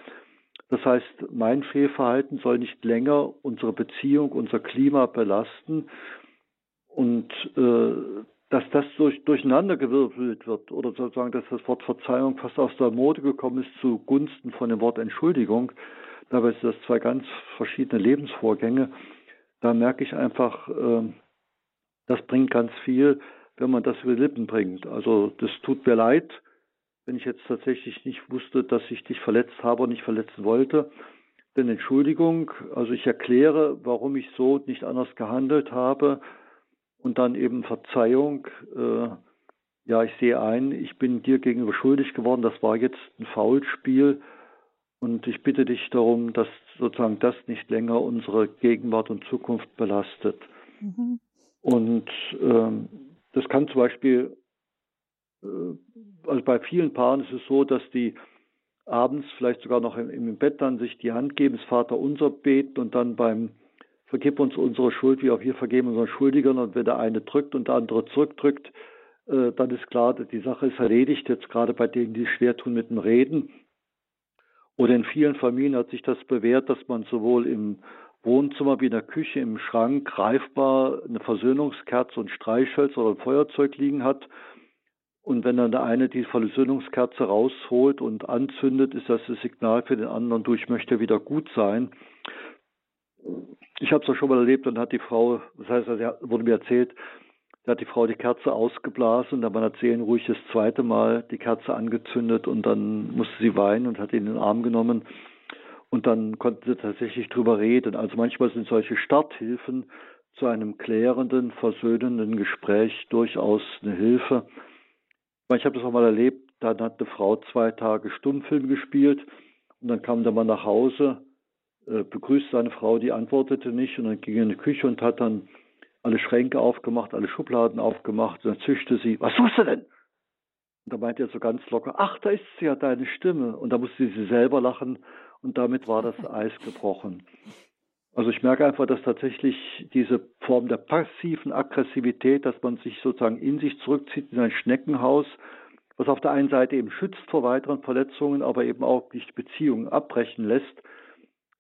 Speaker 2: Das heißt, mein Fehlverhalten soll nicht länger unsere Beziehung, unser Klima belasten und äh, dass das durch, durcheinandergewirbelt wird oder sozusagen, dass das Wort Verzeihung fast aus der Mode gekommen ist zugunsten von dem Wort Entschuldigung. Dabei sind das zwei ganz verschiedene Lebensvorgänge. Da merke ich einfach, äh, das bringt ganz viel, wenn man das über die Lippen bringt. Also das tut mir leid, wenn ich jetzt tatsächlich nicht wusste, dass ich dich verletzt habe und nicht verletzen wollte. Denn Entschuldigung, also ich erkläre, warum ich so nicht anders gehandelt habe und dann eben Verzeihung. Äh, ja, ich sehe ein, ich bin dir gegenüber schuldig geworden, das war jetzt ein Foulspiel und ich bitte dich darum, dass sozusagen das nicht länger unsere Gegenwart und Zukunft belastet. Mhm. Und ähm, das kann zum Beispiel, äh, also bei vielen Paaren ist es so, dass die abends vielleicht sogar noch im, im Bett dann sich die Hand geben, das Vater unser beten und dann beim Vergib uns unsere Schuld, wie auch wir vergeben unseren Schuldigern und wenn der eine drückt und der andere zurückdrückt, äh, dann ist klar, die Sache ist erledigt, jetzt gerade bei denen, die schwer tun mit dem Reden. Oder in vielen Familien hat sich das bewährt, dass man sowohl im Wohnzimmer wie in der Küche im Schrank greifbar eine Versöhnungskerze und Streichholz oder ein Feuerzeug liegen hat. Und wenn dann der eine die Versöhnungskerze rausholt und anzündet, ist das das Signal für den anderen, du, ich möchte wieder gut sein. Ich habe es auch schon mal erlebt und hat die Frau, das heißt, wurde mir erzählt, da hat die Frau die Kerze ausgeblasen, da man erzählen ruhig das zweite Mal die Kerze angezündet und dann musste sie weinen und hat ihn in den Arm genommen und dann konnten sie tatsächlich drüber reden. Also manchmal sind solche Starthilfen zu einem klärenden, versöhnenden Gespräch durchaus eine Hilfe. Ich habe das auch mal erlebt, dann hat eine Frau zwei Tage Stummfilm gespielt und dann kam der Mann nach Hause, äh, begrüßte seine Frau, die antwortete nicht und dann ging er in die Küche und hat dann alle Schränke aufgemacht, alle Schubladen aufgemacht und dann zischte sie, was suchst du denn? Und da meinte er so ganz locker, ach, da ist sie ja, deine Stimme. Und da musste sie selber lachen und damit war das Eis gebrochen. Also ich merke einfach, dass tatsächlich diese Form der passiven Aggressivität, dass man sich sozusagen in sich zurückzieht in ein Schneckenhaus, was auf der einen Seite eben schützt vor weiteren Verletzungen, aber eben auch nicht Beziehungen abbrechen lässt.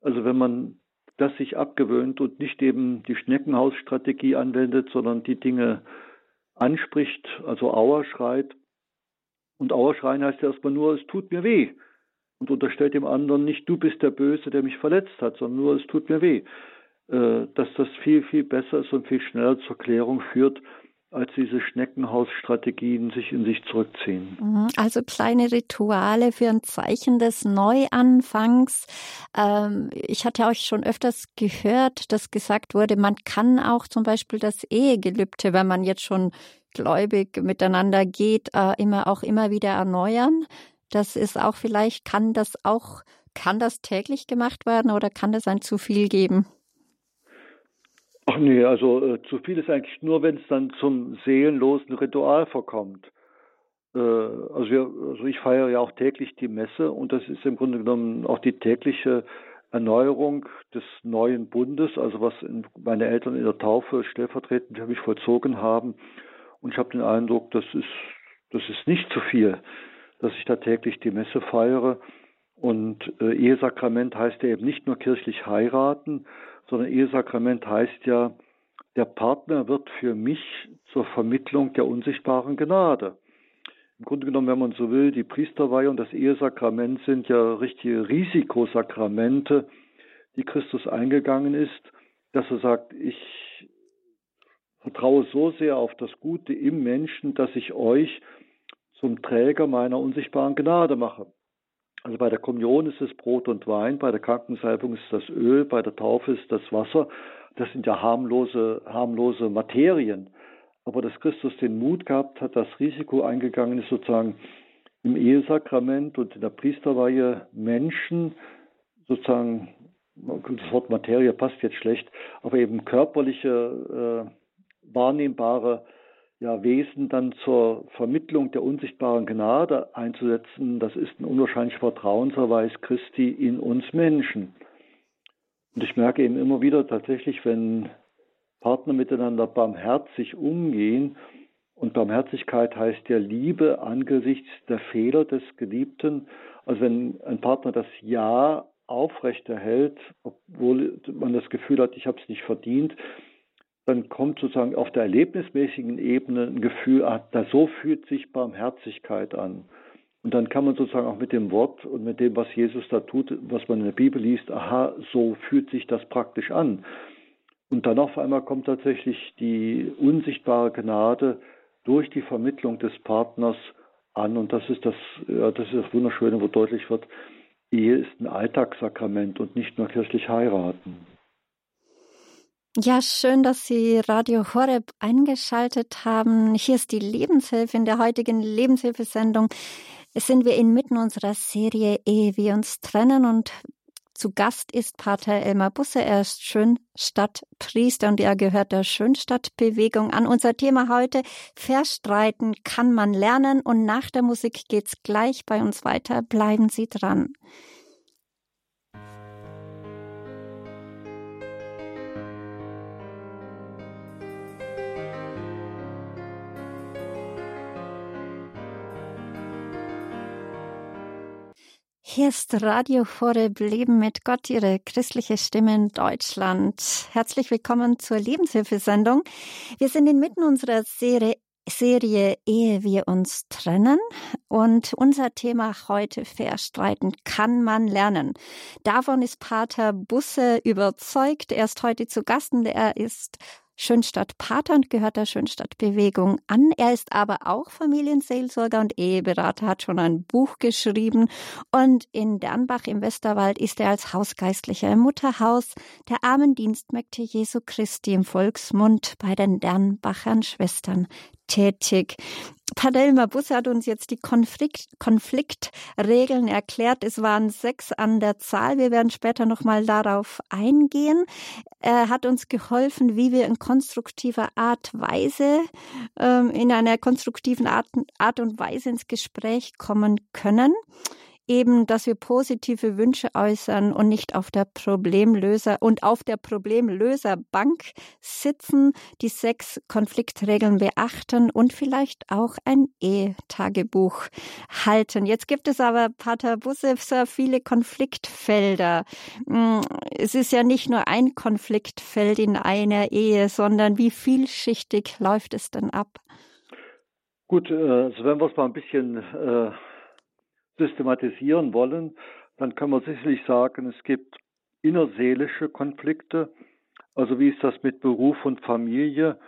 Speaker 2: Also wenn man das sich abgewöhnt und nicht eben die Schneckenhausstrategie anwendet, sondern die Dinge anspricht, also Auer schreit. Und Auer schreien heißt ja erstmal nur, es tut mir weh. Und unterstellt dem anderen nicht, du bist der Böse, der mich verletzt hat, sondern nur, es tut mir weh. Äh, dass das viel, viel besser ist und viel schneller zur Klärung führt, als diese Schneckenhausstrategien sich in sich zurückziehen.
Speaker 1: Mhm. Also kleine Rituale für ein Zeichen des Neuanfangs. Ähm, ich hatte euch schon öfters gehört, dass gesagt wurde, man kann auch zum Beispiel das Ehegelübde, wenn man jetzt schon gläubig miteinander geht, äh, immer auch immer wieder erneuern. Das ist auch vielleicht, kann das auch, kann das täglich gemacht werden oder kann das ein zu viel geben?
Speaker 2: Ach nee, also äh, zu viel ist eigentlich nur, wenn es dann zum seelenlosen Ritual verkommt. Äh, also, wir, also ich feiere ja auch täglich die Messe und das ist im Grunde genommen auch die tägliche Erneuerung des neuen Bundes, also was in, meine Eltern in der Taufe stellvertretend für mich vollzogen haben. Und ich habe den Eindruck, das ist, das ist nicht zu viel, dass ich da täglich die Messe feiere. Und äh, Ehesakrament heißt ja eben nicht nur kirchlich heiraten, sondern Ehesakrament heißt ja, der Partner wird für mich zur Vermittlung der unsichtbaren Gnade. Im Grunde genommen, wenn man so will, die Priesterweihe und das Ehesakrament sind ja richtige Risikosakramente, die Christus eingegangen ist, dass er sagt, ich vertraue so sehr auf das Gute im Menschen, dass ich euch zum Träger meiner unsichtbaren Gnade mache. Also bei der Kommunion ist es Brot und Wein, bei der Krankensalbung ist das Öl, bei der Taufe ist das Wasser. Das sind ja harmlose, harmlose Materien. Aber dass Christus den Mut gehabt hat, das Risiko eingegangen ist, sozusagen im Ehesakrament und in der Priesterweihe Menschen, sozusagen, das Wort Materie passt jetzt schlecht, aber eben körperliche, äh, wahrnehmbare ja, Wesen dann zur Vermittlung der unsichtbaren Gnade einzusetzen, das ist ein unwahrscheinlicher Vertrauenserweis Christi in uns Menschen. Und ich merke eben immer wieder tatsächlich, wenn Partner miteinander barmherzig umgehen, und Barmherzigkeit heißt ja Liebe angesichts der Fehler des Geliebten. Also wenn ein Partner das Ja aufrechterhält, obwohl man das Gefühl hat, ich habe es nicht verdient, dann kommt sozusagen auf der erlebnismäßigen Ebene ein Gefühl, ah, da so fühlt sich Barmherzigkeit an. Und dann kann man sozusagen auch mit dem Wort und mit dem, was Jesus da tut, was man in der Bibel liest, aha, so fühlt sich das praktisch an. Und dann auf einmal kommt tatsächlich die unsichtbare Gnade durch die Vermittlung des Partners an. Und das ist das, ja, das ist das Wunderschöne, wo deutlich wird, Ehe ist ein Alltagssakrament und nicht nur kirchlich heiraten.
Speaker 1: Ja, schön, dass Sie Radio Horeb eingeschaltet haben. Hier ist die Lebenshilfe in der heutigen Lebenshilfesendung. Es sind wir inmitten unserer Serie Ehe wir uns trennen und zu Gast ist Pater Elmar Busse. Er ist Schönstadtpriester und er gehört der Schönstadtbewegung an. Unser Thema heute, Verstreiten kann man lernen und nach der Musik geht's gleich bei uns weiter. Bleiben Sie dran. Hier ist Radio Horeb Leben mit Gott, Ihre christliche Stimme in Deutschland. Herzlich willkommen zur Lebenshilfesendung. Wir sind inmitten unserer Serie, Serie Ehe wir uns trennen und unser Thema heute Verstreiten kann man lernen. Davon ist Pater Busse überzeugt. Er ist heute zu Gast und er ist Schönstadt Pater und gehört der Schönstadt Bewegung an. Er ist aber auch Familienseelsorger und Eheberater, hat schon ein Buch geschrieben und in Dernbach im Westerwald ist er als Hausgeistlicher im Mutterhaus der armen Dienstmägde Jesu Christi im Volksmund bei den Dernbachern Schwestern tätig. Padelma Busse hat uns jetzt die Konflikt, Konfliktregeln erklärt. Es waren sechs an der Zahl. Wir werden später nochmal darauf eingehen. Er hat uns geholfen, wie wir in konstruktiver Art Weise, ähm, in einer konstruktiven Art, Art und Weise ins Gespräch kommen können eben, dass wir positive Wünsche äußern und nicht auf der Problemlöser und auf der Problemlöserbank sitzen, die sechs Konfliktregeln beachten und vielleicht auch ein E-Tagebuch halten. Jetzt gibt es aber, Pater Bussefser, viele Konfliktfelder. Hm, es ist ja nicht nur ein Konfliktfeld in einer Ehe, sondern wie vielschichtig läuft es denn ab?
Speaker 2: Gut, also wenn wir es mal ein bisschen äh systematisieren wollen, dann kann man sicherlich sagen, es gibt innerseelische Konflikte. Also wie ist das mit Beruf und Familie?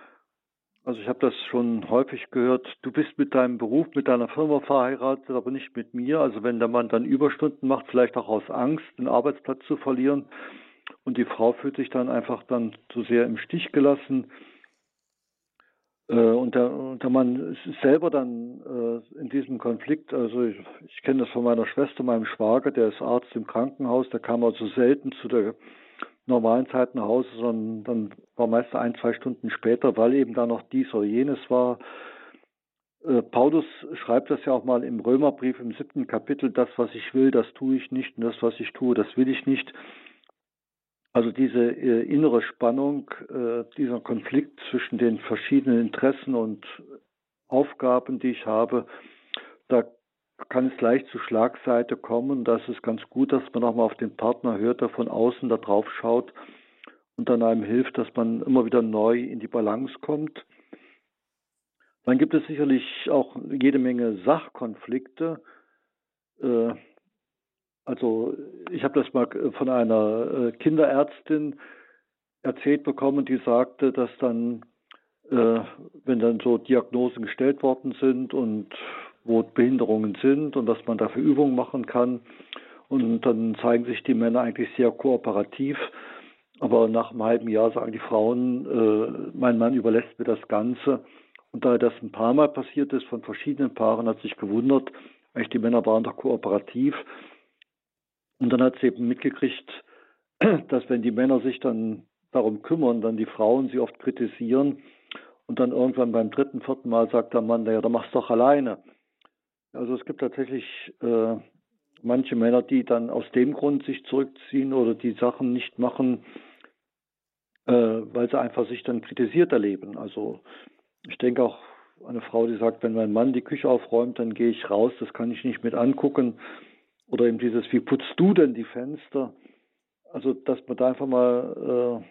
Speaker 2: Also ich habe das schon häufig gehört, du bist mit deinem Beruf, mit deiner Firma verheiratet, aber nicht mit mir. Also wenn der Mann dann Überstunden macht, vielleicht auch aus Angst, den Arbeitsplatz zu verlieren und die Frau fühlt sich dann einfach dann zu sehr im Stich gelassen, und der, der Mann ist selber dann äh, in diesem Konflikt, also ich, ich kenne das von meiner Schwester, meinem Schwager, der ist Arzt im Krankenhaus, der kam also selten zu der normalen Zeit nach Hause, sondern dann war meist ein, zwei Stunden später, weil eben da noch dies oder jenes war. Äh, Paulus schreibt das ja auch mal im Römerbrief im siebten Kapitel, das, was ich will, das tue ich nicht und das, was ich tue, das will ich nicht. Also diese äh, innere Spannung, äh, dieser Konflikt zwischen den verschiedenen Interessen und Aufgaben, die ich habe, da kann es leicht zu Schlagseite kommen. Das ist ganz gut, dass man auch mal auf den Partner hört, der von außen da drauf schaut und dann einem hilft, dass man immer wieder neu in die Balance kommt. Dann gibt es sicherlich auch jede Menge Sachkonflikte. Äh, also ich habe das mal von einer äh, Kinderärztin erzählt bekommen, die sagte, dass dann, äh, wenn dann so Diagnosen gestellt worden sind und wo Behinderungen sind und dass man dafür Übungen machen kann, und dann zeigen sich die Männer eigentlich sehr kooperativ. Aber nach einem halben Jahr sagen die Frauen, äh, mein Mann überlässt mir das Ganze. Und da das ein paar Mal passiert ist von verschiedenen Paaren, hat sich gewundert, eigentlich die Männer waren doch kooperativ. Und dann hat sie eben mitgekriegt, dass wenn die Männer sich dann darum kümmern, dann die Frauen sie oft kritisieren und dann irgendwann beim dritten, vierten Mal sagt der Mann, naja, dann mach's doch alleine. Also es gibt tatsächlich äh, manche Männer, die dann aus dem Grund sich zurückziehen oder die Sachen nicht machen, äh, weil sie einfach sich dann kritisiert erleben. Also ich denke auch eine Frau, die sagt, wenn mein Mann die Küche aufräumt, dann gehe ich raus, das kann ich nicht mit angucken. Oder eben dieses, wie putzt du denn die Fenster? Also, dass man da einfach mal, äh,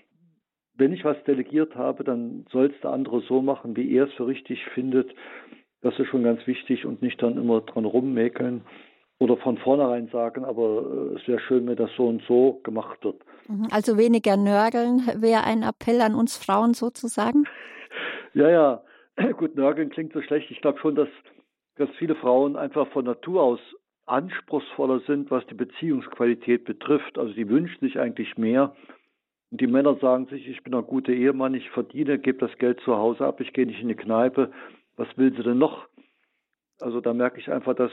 Speaker 2: wenn ich was delegiert habe, dann soll es der andere so machen, wie er es für richtig findet. Das ist schon ganz wichtig und nicht dann immer dran rummäkeln oder von vornherein sagen, aber äh, es wäre schön, wenn das so und so gemacht wird.
Speaker 1: Mhm, also weniger nörgeln wäre ein Appell an uns Frauen sozusagen?
Speaker 2: Ja, ja. Gut, nörgeln klingt so schlecht. Ich glaube schon, dass, dass viele Frauen einfach von Natur aus anspruchsvoller sind, was die Beziehungsqualität betrifft. Also die wünschen sich eigentlich mehr. Und die Männer sagen sich, ich bin ein guter Ehemann, ich verdiene, gebe das Geld zu Hause ab, ich gehe nicht in die Kneipe. Was will sie denn noch? Also da merke ich einfach, dass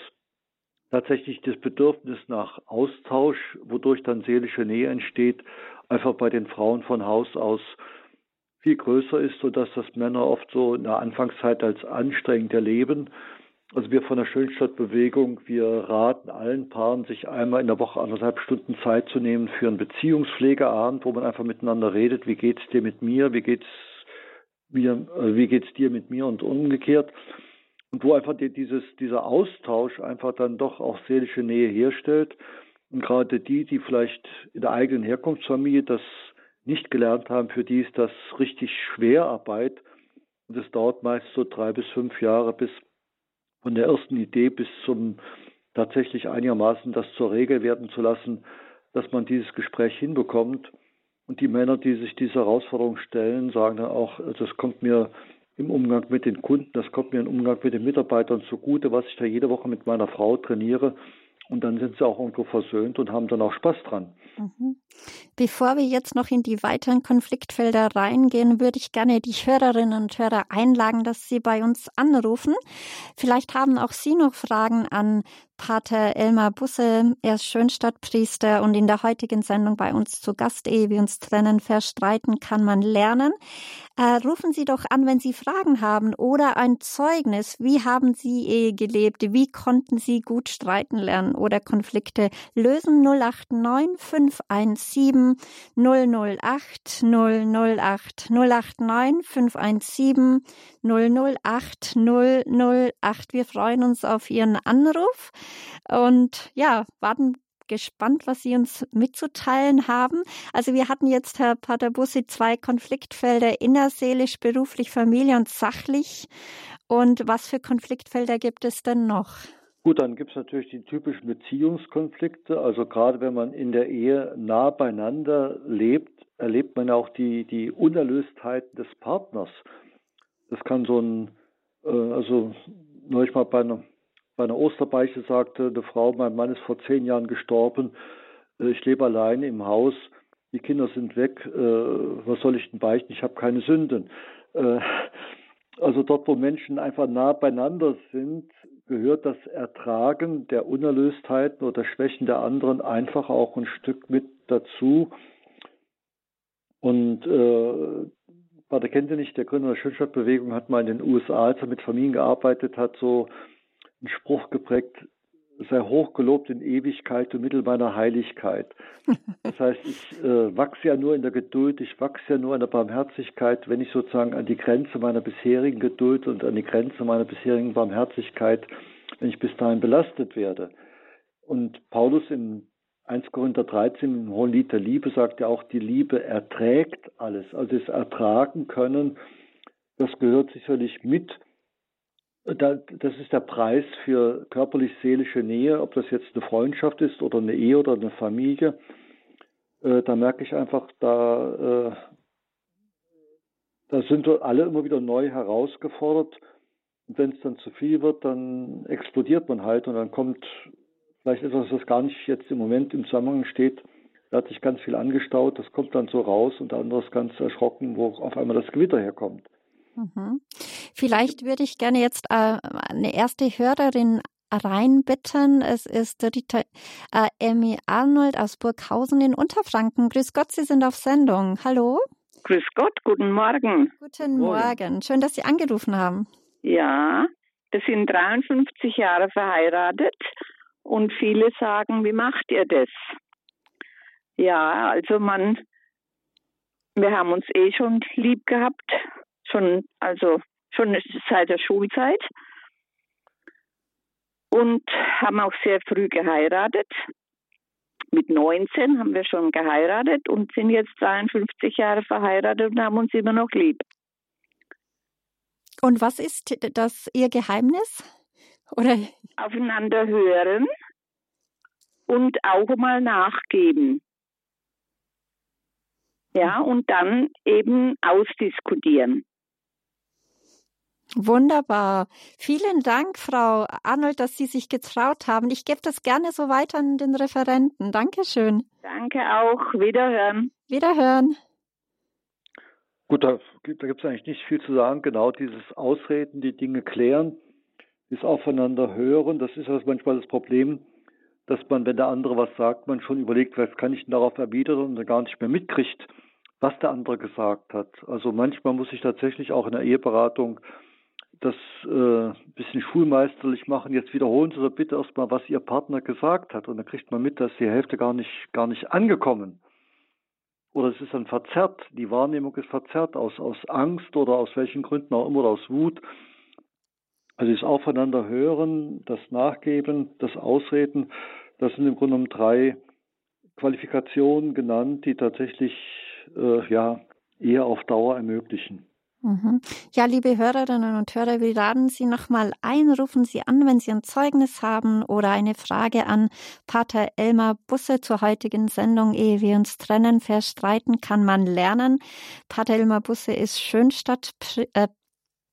Speaker 2: tatsächlich das Bedürfnis nach Austausch, wodurch dann seelische Nähe entsteht, einfach bei den Frauen von Haus aus viel größer ist, sodass das Männer oft so in der Anfangszeit als anstrengend erleben also wir von der Schönstadtbewegung, wir raten allen Paaren, sich einmal in der Woche anderthalb Stunden Zeit zu nehmen für einen Beziehungspflegeabend, wo man einfach miteinander redet, wie geht's dir mit mir, wie geht's mir, äh, wie geht's dir mit mir und umgekehrt. und wo einfach die, dieses, dieser Austausch einfach dann doch auch seelische Nähe herstellt. Und gerade die, die vielleicht in der eigenen Herkunftsfamilie das nicht gelernt haben, für die ist das richtig Schwerarbeit. Und es dauert meist so drei bis fünf Jahre, bis von der ersten Idee bis zum tatsächlich einigermaßen das zur Regel werden zu lassen, dass man dieses Gespräch hinbekommt. Und die Männer, die sich dieser Herausforderung stellen, sagen dann auch, das kommt mir im Umgang mit den Kunden, das kommt mir im Umgang mit den Mitarbeitern zugute, was ich da jede Woche mit meiner Frau trainiere. Und dann sind sie auch irgendwo versöhnt und haben dann auch Spaß dran. Mhm.
Speaker 1: Bevor wir jetzt noch in die weiteren Konfliktfelder reingehen, würde ich gerne die Hörerinnen und Hörer einladen, dass sie bei uns anrufen. Vielleicht haben auch Sie noch Fragen an Pater Elmar Busse. Er ist Schönstadtpriester und in der heutigen Sendung bei uns zu Gast. Ehe wir uns trennen, verstreiten kann man lernen. Äh, rufen Sie doch an, wenn Sie Fragen haben oder ein Zeugnis. Wie haben Sie Ehe gelebt? Wie konnten Sie gut streiten lernen oder Konflikte lösen? 089 517 008 008 089 517 008 008. Wir freuen uns auf Ihren Anruf und ja, warten gespannt, was Sie uns mitzuteilen haben. Also wir hatten jetzt, Herr Pater Bussi, zwei Konfliktfelder, innerseelisch, beruflich, Familie und sachlich. Und was für Konfliktfelder gibt es denn noch?
Speaker 2: Gut, dann gibt es natürlich die typischen Beziehungskonflikte. Also gerade wenn man in der Ehe nah beieinander lebt, erlebt man auch die, die Unerlöstheit des Partners. Das kann so ein, äh, also neulich mal bei einer bei einer Osterbeichte sagte eine Frau, mein Mann ist vor zehn Jahren gestorben, äh, ich lebe allein im Haus, die Kinder sind weg, äh, was soll ich denn beichten? Ich habe keine Sünden. Äh, also dort, wo Menschen einfach nah beieinander sind, gehört das Ertragen der Unerlöstheiten oder Schwächen der anderen einfach auch ein Stück mit dazu. Und äh, Pater Kentenich, der Gründer der Schönstadtbewegung, hat mal in den USA, als er mit Familien gearbeitet hat, so einen Spruch geprägt, sei hochgelobt in Ewigkeit und Mittel meiner Heiligkeit. Das heißt, ich äh, wachse ja nur in der Geduld, ich wachse ja nur in der Barmherzigkeit, wenn ich sozusagen an die Grenze meiner bisherigen Geduld und an die Grenze meiner bisherigen Barmherzigkeit, wenn ich bis dahin belastet werde. Und Paulus im 1 Korinther 13 im Hohen Lied der Liebe sagt ja auch, die Liebe erträgt alles. Also das Ertragen können, das gehört sicherlich mit das ist der Preis für körperlich-seelische Nähe, ob das jetzt eine Freundschaft ist oder eine Ehe oder eine Familie. Äh, da merke ich einfach, da, äh, da sind wir alle immer wieder neu herausgefordert. Und wenn es dann zu viel wird, dann explodiert man halt und dann kommt vielleicht etwas, was gar nicht jetzt im Moment im Zusammenhang steht. Da hat sich ganz viel angestaut, das kommt dann so raus und der andere ist ganz erschrocken, wo auf einmal das Gewitter herkommt.
Speaker 1: Mhm. Vielleicht würde ich gerne jetzt äh, eine erste Hörerin reinbitten. Es ist Rita äh, Emmy Arnold aus Burghausen in Unterfranken. Grüß Gott, Sie sind auf Sendung. Hallo?
Speaker 3: Grüß Gott, guten Morgen.
Speaker 1: Guten Morgen. Schön, dass Sie angerufen haben.
Speaker 3: Ja, wir sind 53 Jahre verheiratet und viele sagen, wie macht ihr das? Ja, also man, wir haben uns eh schon lieb gehabt schon, also schon seit der Schulzeit und haben auch sehr früh geheiratet. Mit 19 haben wir schon geheiratet und sind jetzt 52 Jahre verheiratet und haben uns immer noch lieb.
Speaker 1: Und was ist das Ihr Geheimnis? Oder?
Speaker 3: Aufeinander hören und auch mal nachgeben. Ja, und dann eben ausdiskutieren.
Speaker 1: Wunderbar. Vielen Dank, Frau Arnold, dass Sie sich getraut haben. Ich gebe das gerne so weiter an den Referenten. Dankeschön.
Speaker 3: Danke auch. Wiederhören.
Speaker 1: Wiederhören.
Speaker 2: Gut, da, gibt es eigentlich nicht viel zu sagen. Genau dieses Ausreden, die Dinge klären, das Aufeinander hören, das ist also manchmal das Problem, dass man, wenn der andere was sagt, man schon überlegt, was kann ich denn darauf erwidern und dann gar nicht mehr mitkriegt, was der andere gesagt hat. Also manchmal muss ich tatsächlich auch in der Eheberatung das äh, bisschen schulmeisterlich machen. Jetzt wiederholen Sie doch bitte erstmal, was Ihr Partner gesagt hat. Und dann kriegt man mit, dass die Hälfte gar nicht, gar nicht angekommen. Oder es ist dann verzerrt. Die Wahrnehmung ist verzerrt aus, aus Angst oder aus welchen Gründen auch immer oder aus Wut. Also das Aufeinander hören, das Nachgeben, das Ausreden, das sind im Grunde genommen drei Qualifikationen genannt, die tatsächlich äh, ja eher auf Dauer ermöglichen.
Speaker 1: Mhm. Ja, liebe Hörerinnen und Hörer, wir laden Sie nochmal ein, rufen Sie an, wenn Sie ein Zeugnis haben oder eine Frage an Pater Elmar Busse zur heutigen Sendung, ehe wir uns trennen, verstreiten kann man lernen. Pater Elmar Busse ist Schönstadt äh,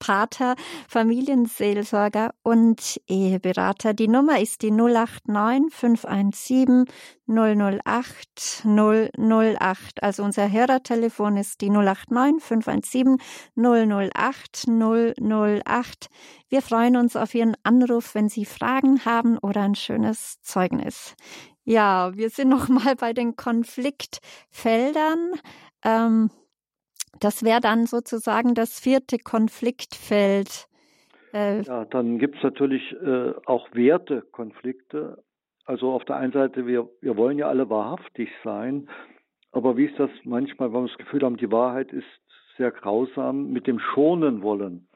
Speaker 1: Pater, Familienseelsorger und Eheberater. Die Nummer ist die 089 517 008 008. Also unser Hörertelefon ist die 089 517 008 008. Wir freuen uns auf Ihren Anruf, wenn Sie Fragen haben oder ein schönes Zeugnis. Ja, wir sind noch mal bei den Konfliktfeldern. Ähm, das wäre dann sozusagen das vierte Konfliktfeld.
Speaker 2: Äh, ja, dann gibt es natürlich äh, auch Wertekonflikte. Also auf der einen Seite, wir, wir wollen ja alle wahrhaftig sein, aber wie ist das manchmal, wenn wir das Gefühl haben, die Wahrheit ist sehr grausam, mit dem Schonen wollen.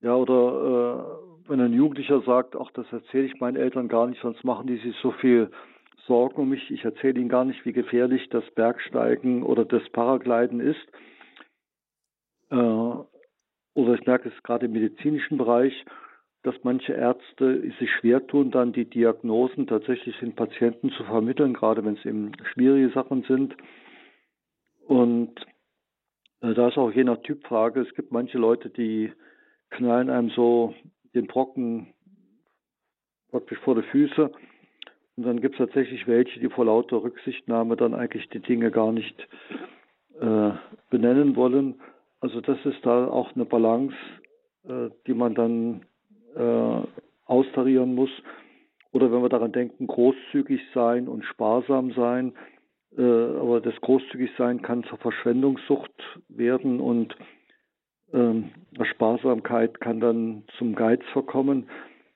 Speaker 2: Ja, oder äh, wenn ein Jugendlicher sagt, ach, das erzähle ich meinen Eltern gar nicht, sonst machen die sich so viel Sorgen um mich. Ich erzähle ihnen gar nicht, wie gefährlich das Bergsteigen oder das Paragliden ist. Äh, oder ich merke es gerade im medizinischen Bereich, dass manche Ärzte sich schwer tun, dann die Diagnosen tatsächlich den Patienten zu vermitteln, gerade wenn es eben schwierige Sachen sind. Und äh, da ist auch je nach Typfrage, es gibt manche Leute, die knallen einem so den Brocken praktisch vor die Füße. Und dann gibt es tatsächlich welche, die vor lauter Rücksichtnahme dann eigentlich die Dinge gar nicht äh, benennen wollen. Also das ist da auch eine Balance, äh, die man dann äh, austarieren muss. Oder wenn wir daran denken, großzügig sein und sparsam sein. Äh, aber das großzügig sein kann zur Verschwendungssucht werden und ähm, Sparsamkeit kann dann zum Geiz verkommen.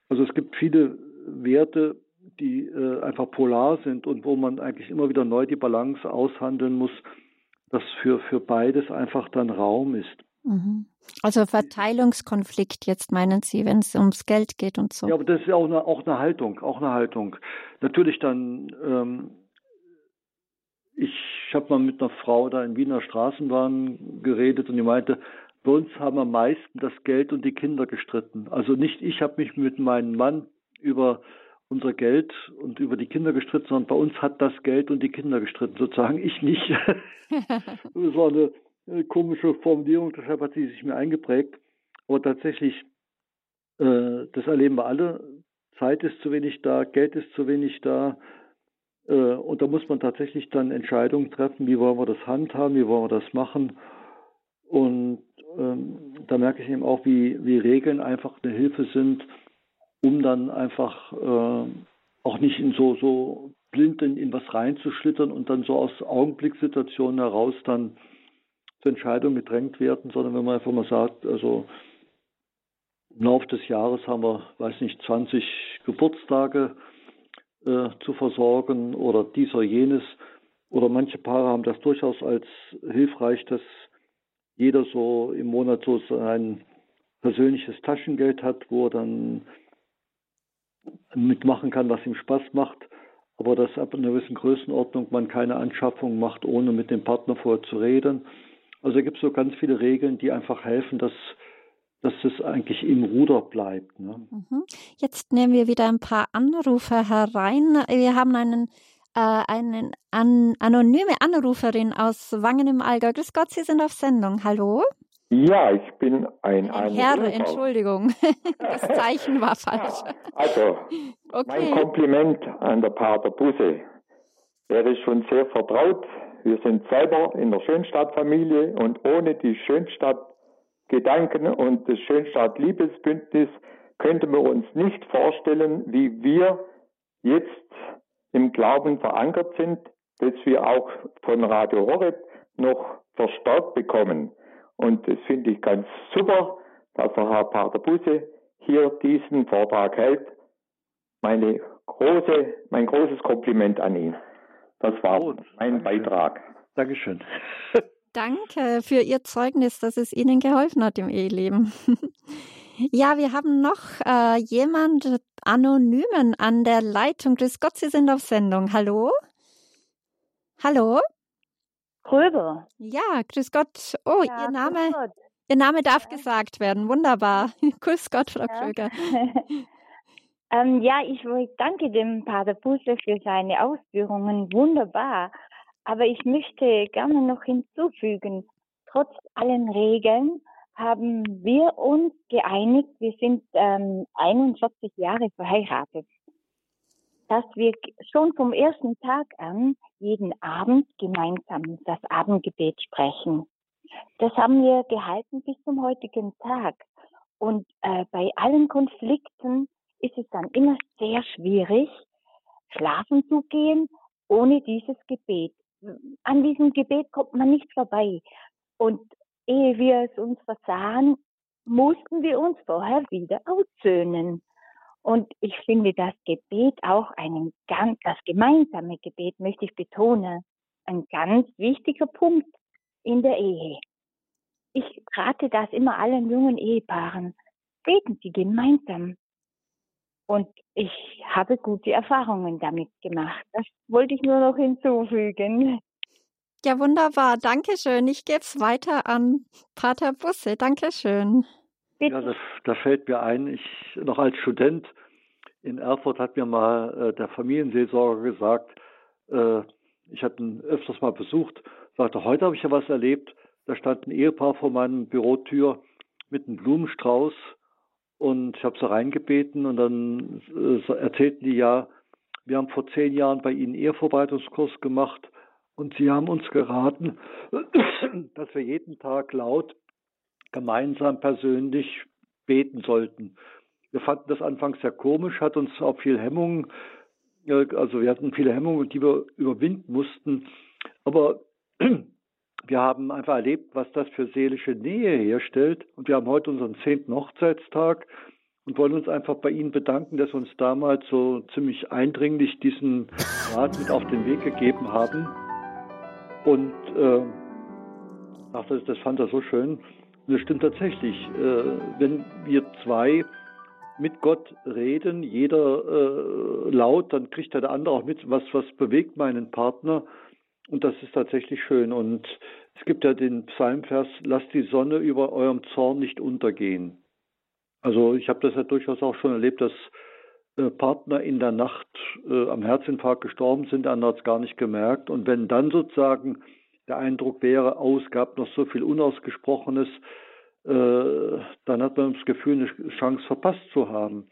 Speaker 2: Also es gibt viele Werte, die äh, einfach polar sind und wo man eigentlich immer wieder neu die Balance aushandeln muss, dass für, für beides einfach dann Raum ist.
Speaker 1: Mhm. Also Verteilungskonflikt jetzt meinen Sie, wenn es ums Geld geht und so.
Speaker 2: Ja, aber das ist ja auch eine, auch eine Haltung, auch eine Haltung. Natürlich dann, ähm, ich habe mal mit einer Frau da in Wiener Straßenbahn geredet und die meinte, bei uns haben am meisten das Geld und die Kinder gestritten. Also nicht ich habe mich mit meinem Mann über unser Geld und über die Kinder gestritten, sondern bei uns hat das Geld und die Kinder gestritten, sozusagen ich nicht. das war eine, eine, komische Formulierung, deshalb hat sie sich mir eingeprägt. Aber tatsächlich, äh, das erleben wir alle. Zeit ist zu wenig da, Geld ist zu wenig da. Äh, und da muss man tatsächlich dann Entscheidungen treffen, wie wollen wir das handhaben, wie wollen wir das machen. Und ähm, da merke ich eben auch, wie, wie Regeln einfach eine Hilfe sind, um dann einfach äh, auch nicht in so, so blind in, in was reinzuschlittern und dann so aus Augenblickssituationen heraus dann zur Entscheidung gedrängt werden, sondern wenn man einfach mal sagt, also im Laufe des Jahres haben wir, weiß nicht, 20 Geburtstage äh, zu versorgen oder dies oder jenes. Oder manche Paare haben das durchaus als hilfreich, dass jeder so im Monat so sein persönliches Taschengeld hat, wo er dann mitmachen kann, was ihm Spaß macht, aber dass ab einer gewissen Größenordnung man keine Anschaffung macht, ohne mit dem Partner vorher zu reden. Also gibt es so ganz viele Regeln, die einfach helfen, dass, dass es eigentlich im Ruder bleibt. Ne?
Speaker 1: Mhm. Jetzt nehmen wir wieder ein paar Anrufer herein. Wir haben einen äh, eine an, anonyme Anruferin aus Wangen im Allgäu. Grüß Gott, Sie sind auf Sendung. Hallo?
Speaker 4: Ja, ich bin ein,
Speaker 1: ein Herr. Entschuldigung. Das Zeichen war falsch.
Speaker 4: Also, okay. mein Kompliment an der Pater Busse. Er ist schon sehr vertraut. Wir sind selber in der Schönstadt-Familie und ohne die Schönstadt-Gedanken und das Schönstadt-Liebesbündnis könnten wir uns nicht vorstellen, wie wir jetzt im Glauben verankert sind, dass wir auch von Radio Horeb noch verstärkt bekommen. Und das finde ich ganz super, dass der Herr Pater Busse hier diesen Vortrag hält. Meine große, mein großes Kompliment an ihn. Das war oh, mein Dankeschön. Beitrag.
Speaker 2: Dankeschön.
Speaker 1: Danke für Ihr Zeugnis, dass es Ihnen geholfen hat im Eheleben. Ja, wir haben noch äh, jemand Anonymen an der Leitung. Grüß Gott, Sie sind auf Sendung. Hallo? Hallo?
Speaker 5: Kröber.
Speaker 1: Ja, grüß Gott. Oh, ja, Ihr Name, Ihr Name darf ja. gesagt werden. Wunderbar. grüß Gott, Frau ja. Kröger.
Speaker 5: ähm, ja, ich danke dem Pater Busse für seine Ausführungen. Wunderbar. Aber ich möchte gerne noch hinzufügen, trotz allen Regeln haben wir uns geeinigt, wir sind ähm, 41 Jahre verheiratet, dass wir schon vom ersten Tag an jeden Abend gemeinsam das Abendgebet sprechen. Das haben wir gehalten bis zum heutigen Tag. Und äh, bei allen Konflikten ist es dann immer sehr schwierig, schlafen zu gehen ohne dieses Gebet. An diesem Gebet kommt man nicht vorbei. Und ehe wir es uns versahen, mussten wir uns vorher wieder aussöhnen. Und ich finde das Gebet auch einen ganz, das gemeinsame Gebet möchte ich betonen, ein ganz wichtiger Punkt in der Ehe. Ich rate das immer allen jungen Ehepaaren. Beten Sie gemeinsam. Und ich habe gute Erfahrungen damit gemacht. Das wollte ich nur noch hinzufügen.
Speaker 1: Ja, wunderbar. Dankeschön. Ich gebe es weiter an Pater Busse. Dankeschön.
Speaker 2: Bitte. Ja, das, da fällt mir ein, ich noch als Student in Erfurt hat mir mal äh, der Familienseelsorger gesagt, äh, ich hatte ihn öfters mal besucht, sagte, heute habe ich ja was erlebt. Da stand ein Ehepaar vor meinem Bürotür mit einem Blumenstrauß und ich habe sie reingebeten und dann äh, erzählten die ja, wir haben vor zehn Jahren bei ihnen Ehevorbereitungskurs gemacht und Sie haben uns geraten, dass wir jeden Tag laut gemeinsam persönlich beten sollten. Wir fanden das anfangs sehr komisch, hat uns auch viel Hemmungen, äh, also wir hatten viele Hemmungen, die wir überwinden mussten. Aber wir haben einfach erlebt, was das für seelische Nähe herstellt. Und wir haben heute unseren zehnten Hochzeitstag und wollen uns einfach bei Ihnen bedanken, dass Sie uns damals so ziemlich eindringlich diesen Rat mit auf den Weg gegeben haben. Und äh, ach, das, das fand er so schön. Es stimmt tatsächlich, äh, wenn wir zwei mit Gott reden, jeder äh, laut, dann kriegt der andere auch mit, was, was bewegt meinen Partner. Und das ist tatsächlich schön. Und es gibt ja den Psalmvers, lasst die Sonne über eurem Zorn nicht untergehen. Also ich habe das ja durchaus auch schon erlebt, dass äh, Partner in der Nacht am Herzinfarkt gestorben sind, der andere hat es gar nicht gemerkt. Und wenn dann sozusagen der Eindruck wäre, oh, es gab noch so viel Unausgesprochenes, äh, dann hat man das Gefühl, eine Chance verpasst zu haben.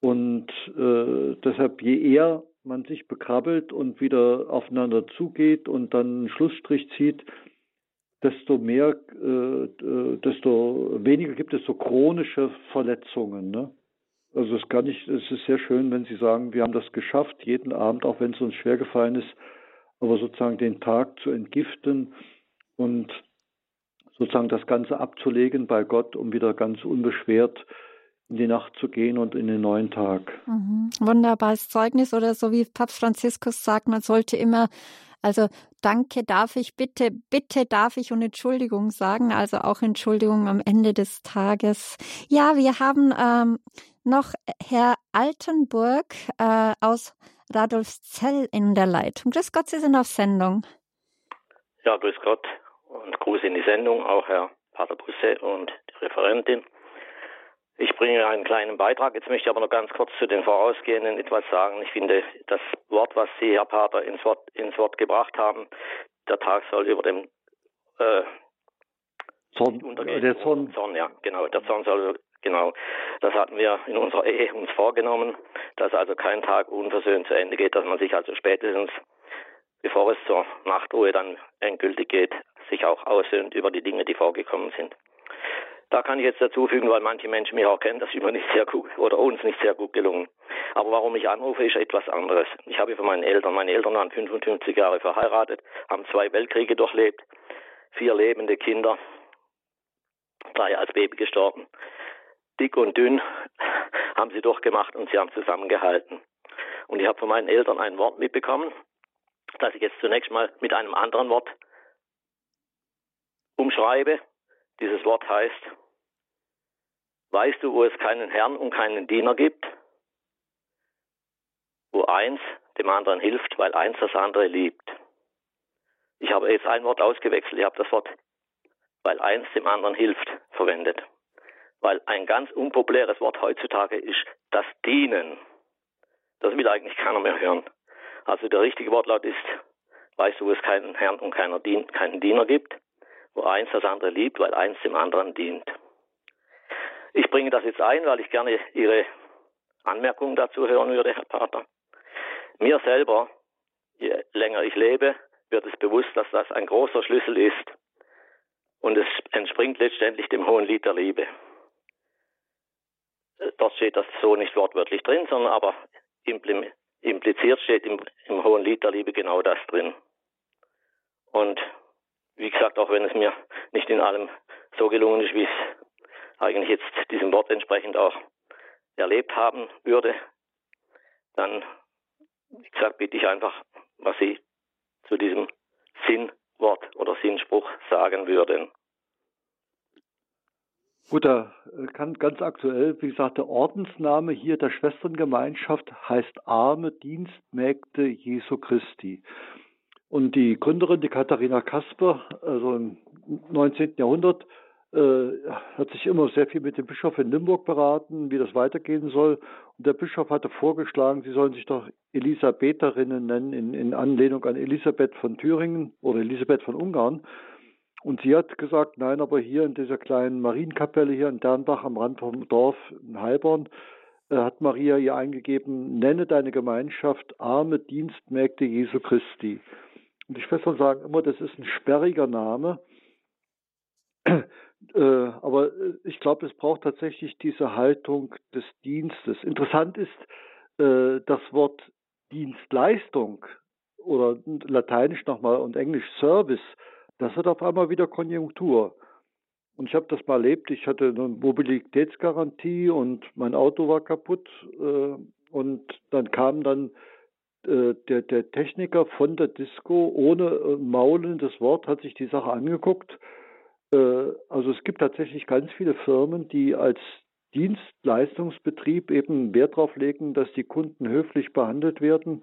Speaker 2: Und äh, deshalb, je eher man sich bekrabbelt und wieder aufeinander zugeht und dann einen Schlussstrich zieht, desto mehr, äh, äh desto weniger gibt es so chronische Verletzungen. Ne? Also es kann nicht, es ist sehr schön, wenn Sie sagen, wir haben das geschafft, jeden Abend, auch wenn es uns schwer gefallen ist, aber sozusagen den Tag zu entgiften und sozusagen das Ganze abzulegen bei Gott, um wieder ganz unbeschwert in die Nacht zu gehen und in den neuen Tag.
Speaker 1: Mhm. Wunderbares Zeugnis oder so wie Papst Franziskus sagt, man sollte immer also danke darf ich, bitte, bitte darf ich und Entschuldigung sagen, also auch Entschuldigung am Ende des Tages. Ja, wir haben ähm, noch Herr Altenburg äh, aus Radolfzell in der Leitung. Grüß Gott, Sie sind auf Sendung.
Speaker 6: Ja, grüß Gott und Gruß in die Sendung, auch Herr Pater Busse und die Referentin. Ich bringe einen kleinen Beitrag. Jetzt möchte ich aber noch ganz kurz zu den Vorausgehenden etwas sagen. Ich finde, das Wort, was Sie, Herr Pater, ins Wort, ins Wort gebracht haben, der Tag soll über dem äh,
Speaker 2: Zorn, untergehen. Der Zorn.
Speaker 6: Zorn, ja, genau. Der Zorn soll Genau, das hatten wir in unserer Ehe uns vorgenommen, dass also kein Tag unversöhnt zu Ende geht, dass man sich also spätestens, bevor es zur Nachtruhe dann endgültig geht, sich auch aussöhnt über die Dinge, die vorgekommen sind. Da kann ich jetzt dazu fügen, weil manche Menschen mich auch kennen, das ist immer nicht sehr gut oder uns nicht sehr gut gelungen. Aber warum ich anrufe, ist etwas anderes. Ich habe von meinen Eltern, meine Eltern waren 55 Jahre verheiratet, haben zwei Weltkriege durchlebt, vier lebende Kinder, drei als Baby gestorben dick und dünn haben sie durchgemacht und sie haben zusammengehalten. Und ich habe von meinen Eltern ein Wort mitbekommen, das ich jetzt zunächst mal mit einem anderen Wort umschreibe. Dieses Wort heißt Weißt du, wo es keinen Herrn und keinen Diener gibt? Wo eins dem anderen hilft, weil eins das andere liebt. Ich habe jetzt ein Wort ausgewechselt. Ich habe das Wort, weil eins dem anderen hilft, verwendet. Weil ein ganz unpopuläres Wort heutzutage ist das Dienen. Das will eigentlich keiner mehr hören. Also der richtige Wortlaut ist, weißt du, wo es keinen Herrn und keiner Dien keinen Diener gibt, wo eins das andere liebt, weil eins dem anderen dient. Ich bringe das jetzt ein, weil ich gerne Ihre Anmerkungen dazu hören würde, Herr Pater. Mir selber, je länger ich lebe, wird es bewusst, dass das ein großer Schlüssel ist. Und es entspringt letztendlich dem hohen Lied der Liebe. Dort steht das so nicht wortwörtlich drin, sondern aber impliziert steht im, im hohen Lied der Liebe genau das drin. Und wie gesagt, auch wenn es mir nicht in allem so gelungen ist, wie es eigentlich jetzt diesem Wort entsprechend auch erlebt haben würde, dann, wie gesagt, bitte ich einfach, was Sie zu diesem Sinnwort oder Sinnspruch sagen würden.
Speaker 2: Gut, da kann ganz aktuell, wie gesagt, der Ordensname hier der Schwesterngemeinschaft heißt Arme Dienstmägde Jesu Christi. Und die Gründerin, die Katharina Kasper, also im 19. Jahrhundert, äh, hat sich immer sehr viel mit dem Bischof in Limburg beraten, wie das weitergehen soll. Und der Bischof hatte vorgeschlagen, sie sollen sich doch Elisabeterinnen nennen, in, in Anlehnung an Elisabeth von Thüringen oder Elisabeth von Ungarn. Und sie hat gesagt, nein, aber hier in dieser kleinen Marienkapelle hier in Dernbach am Rand vom Dorf in Heilbronn äh, hat Maria ihr eingegeben, nenne deine Gemeinschaft arme Dienstmägde Jesu Christi. Und die Schwestern sagen immer, das ist ein sperriger Name. Äh, aber äh, ich glaube, es braucht tatsächlich diese Haltung des Dienstes. Interessant ist das Wort Dienstleistung oder lateinisch nochmal und englisch Service, das hat auf einmal wieder Konjunktur. Und ich habe das mal erlebt, ich hatte eine Mobilitätsgarantie und mein Auto war kaputt äh, und dann kam dann äh, der, der Techniker von der Disco ohne äh, maulendes Wort, hat sich die Sache angeguckt. Äh, also es gibt tatsächlich ganz viele Firmen, die als Dienstleistungsbetrieb eben Wert darauf legen, dass die Kunden höflich behandelt werden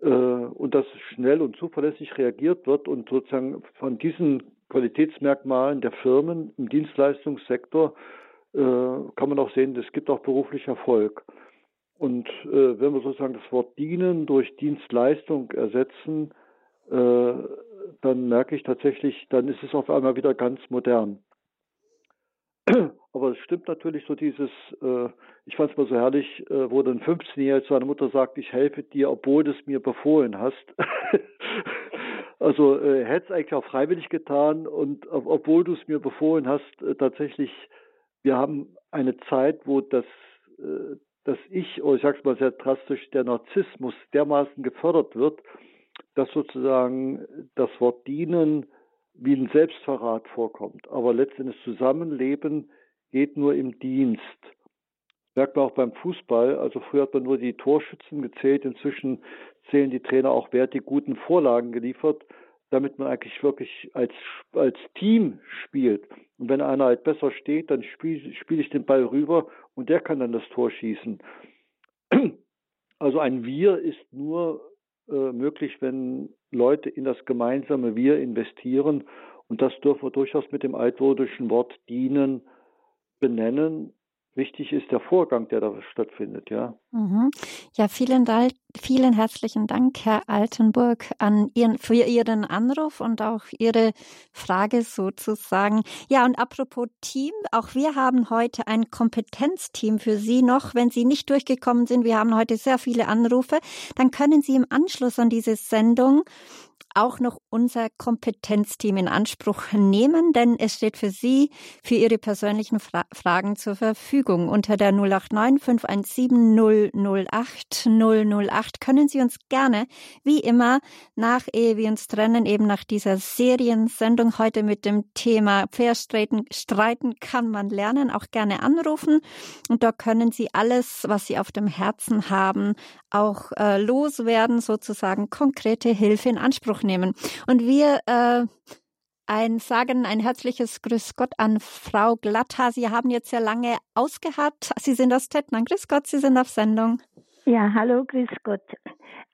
Speaker 2: und dass schnell und zuverlässig reagiert wird und sozusagen von diesen Qualitätsmerkmalen der Firmen im Dienstleistungssektor äh, kann man auch sehen, es gibt auch beruflich Erfolg. Und wenn wir sozusagen das Wort dienen durch Dienstleistung ersetzen, dann merke ich tatsächlich, dann ist es auf einmal wieder ganz modern. Aber es stimmt natürlich so dieses, äh, ich fand es mal so herrlich, äh, wo dann 15-Jährige zu seiner Mutter sagt, ich helfe dir, obwohl du es mir befohlen hast. also äh, hätte es eigentlich auch freiwillig getan und obwohl du es mir befohlen hast, äh, tatsächlich, wir haben eine Zeit, wo das, äh, das Ich, oder ich sage es mal sehr drastisch, der Narzissmus dermaßen gefördert wird, dass sozusagen das Wort dienen wie ein Selbstverrat vorkommt. Aber letztendlich Zusammenleben geht nur im Dienst. Merkt man auch beim Fußball. Also früher hat man nur die Torschützen gezählt. Inzwischen zählen die Trainer auch, wer hat die guten Vorlagen geliefert, damit man eigentlich wirklich als, als Team spielt. Und wenn einer halt besser steht, dann spiele spiel ich den Ball rüber und der kann dann das Tor schießen. Also ein Wir ist nur äh, möglich, wenn Leute in das gemeinsame Wir investieren. Und das dürfen wir durchaus mit dem altwordischen Wort dienen benennen. Wichtig ist der Vorgang, der da stattfindet, ja.
Speaker 1: Mhm. Ja, vielen vielen herzlichen Dank, Herr Altenburg, an Ihren, für Ihren Anruf und auch Ihre Frage sozusagen. Ja, und apropos Team, auch wir haben heute ein Kompetenzteam für Sie noch. Wenn Sie nicht durchgekommen sind, wir haben heute sehr viele Anrufe, dann können Sie im Anschluss an diese Sendung auch noch unser Kompetenzteam in Anspruch nehmen, denn es steht für Sie für Ihre persönlichen Fra Fragen zur Verfügung. Unter der 089 517 008 008 können Sie uns gerne, wie immer, nach Ehe wir uns trennen, eben nach dieser Seriensendung heute mit dem Thema Verstreiten, streiten kann man lernen, auch gerne anrufen. Und da können Sie alles, was Sie auf dem Herzen haben, auch äh, loswerden, sozusagen konkrete Hilfe in Anspruch nehmen. Und wir äh, ein Sagen, ein herzliches Grüß Gott an Frau Glatter. Sie haben jetzt sehr lange ausgeharrt. Sie sind aus Tettnang. Grüß Gott, Sie sind auf Sendung.
Speaker 7: Ja, hallo, grüß Gott.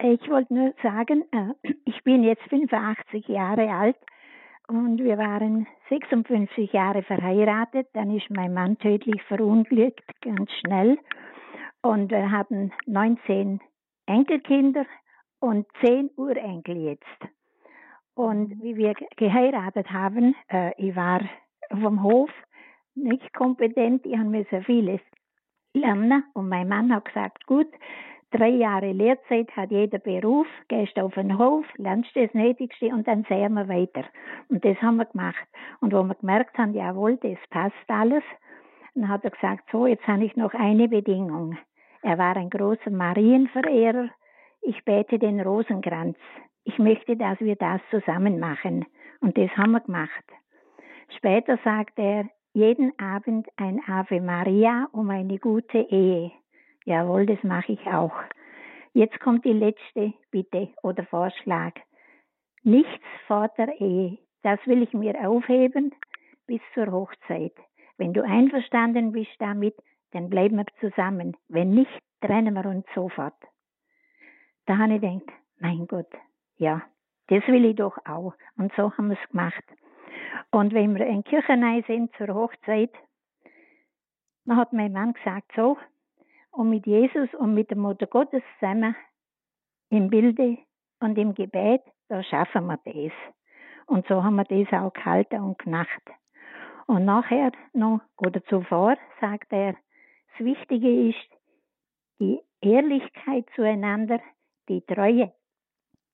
Speaker 7: Ich wollte nur sagen, äh, ich bin jetzt 85 Jahre alt und wir waren 56 Jahre verheiratet. Dann ist mein Mann tödlich verunglückt, ganz schnell. Und wir haben 19 Enkelkinder und 10 Urenkel jetzt. Und wie wir geheiratet haben, äh, ich war vom Hof nicht kompetent, ich musste vieles lernen. Und mein Mann hat gesagt, gut, drei Jahre Lehrzeit hat jeder Beruf, gehst auf den Hof, lernst das Nötigste und dann sehen wir weiter. Und das haben wir gemacht. Und wo wir gemerkt haben, jawohl, das passt alles, dann hat er gesagt, so, jetzt habe ich noch eine Bedingung. Er war ein großer Marienverehrer. Ich bete den Rosenkranz. Ich möchte, dass wir das zusammen machen. Und das haben wir gemacht. Später sagt er, jeden Abend ein Ave Maria um eine gute Ehe. Jawohl, das mache ich auch. Jetzt kommt die letzte Bitte oder Vorschlag. Nichts vor der Ehe. Das will ich mir aufheben bis zur Hochzeit. Wenn du einverstanden bist damit, dann bleiben wir zusammen. Wenn nicht, trennen wir uns sofort. Da habe ich gedacht, mein Gott, ja, das will ich doch auch. Und so haben wir es gemacht. Und wenn wir in Kirchenei sind zur Hochzeit, dann hat mein Mann gesagt, so, und mit Jesus und mit der Mutter Gottes zusammen im Bilde und im Gebet, da schaffen wir das. Und so haben wir das auch gehalten und gemacht. Und nachher noch, oder zuvor, sagt er, das Wichtige ist die Ehrlichkeit zueinander, die Treue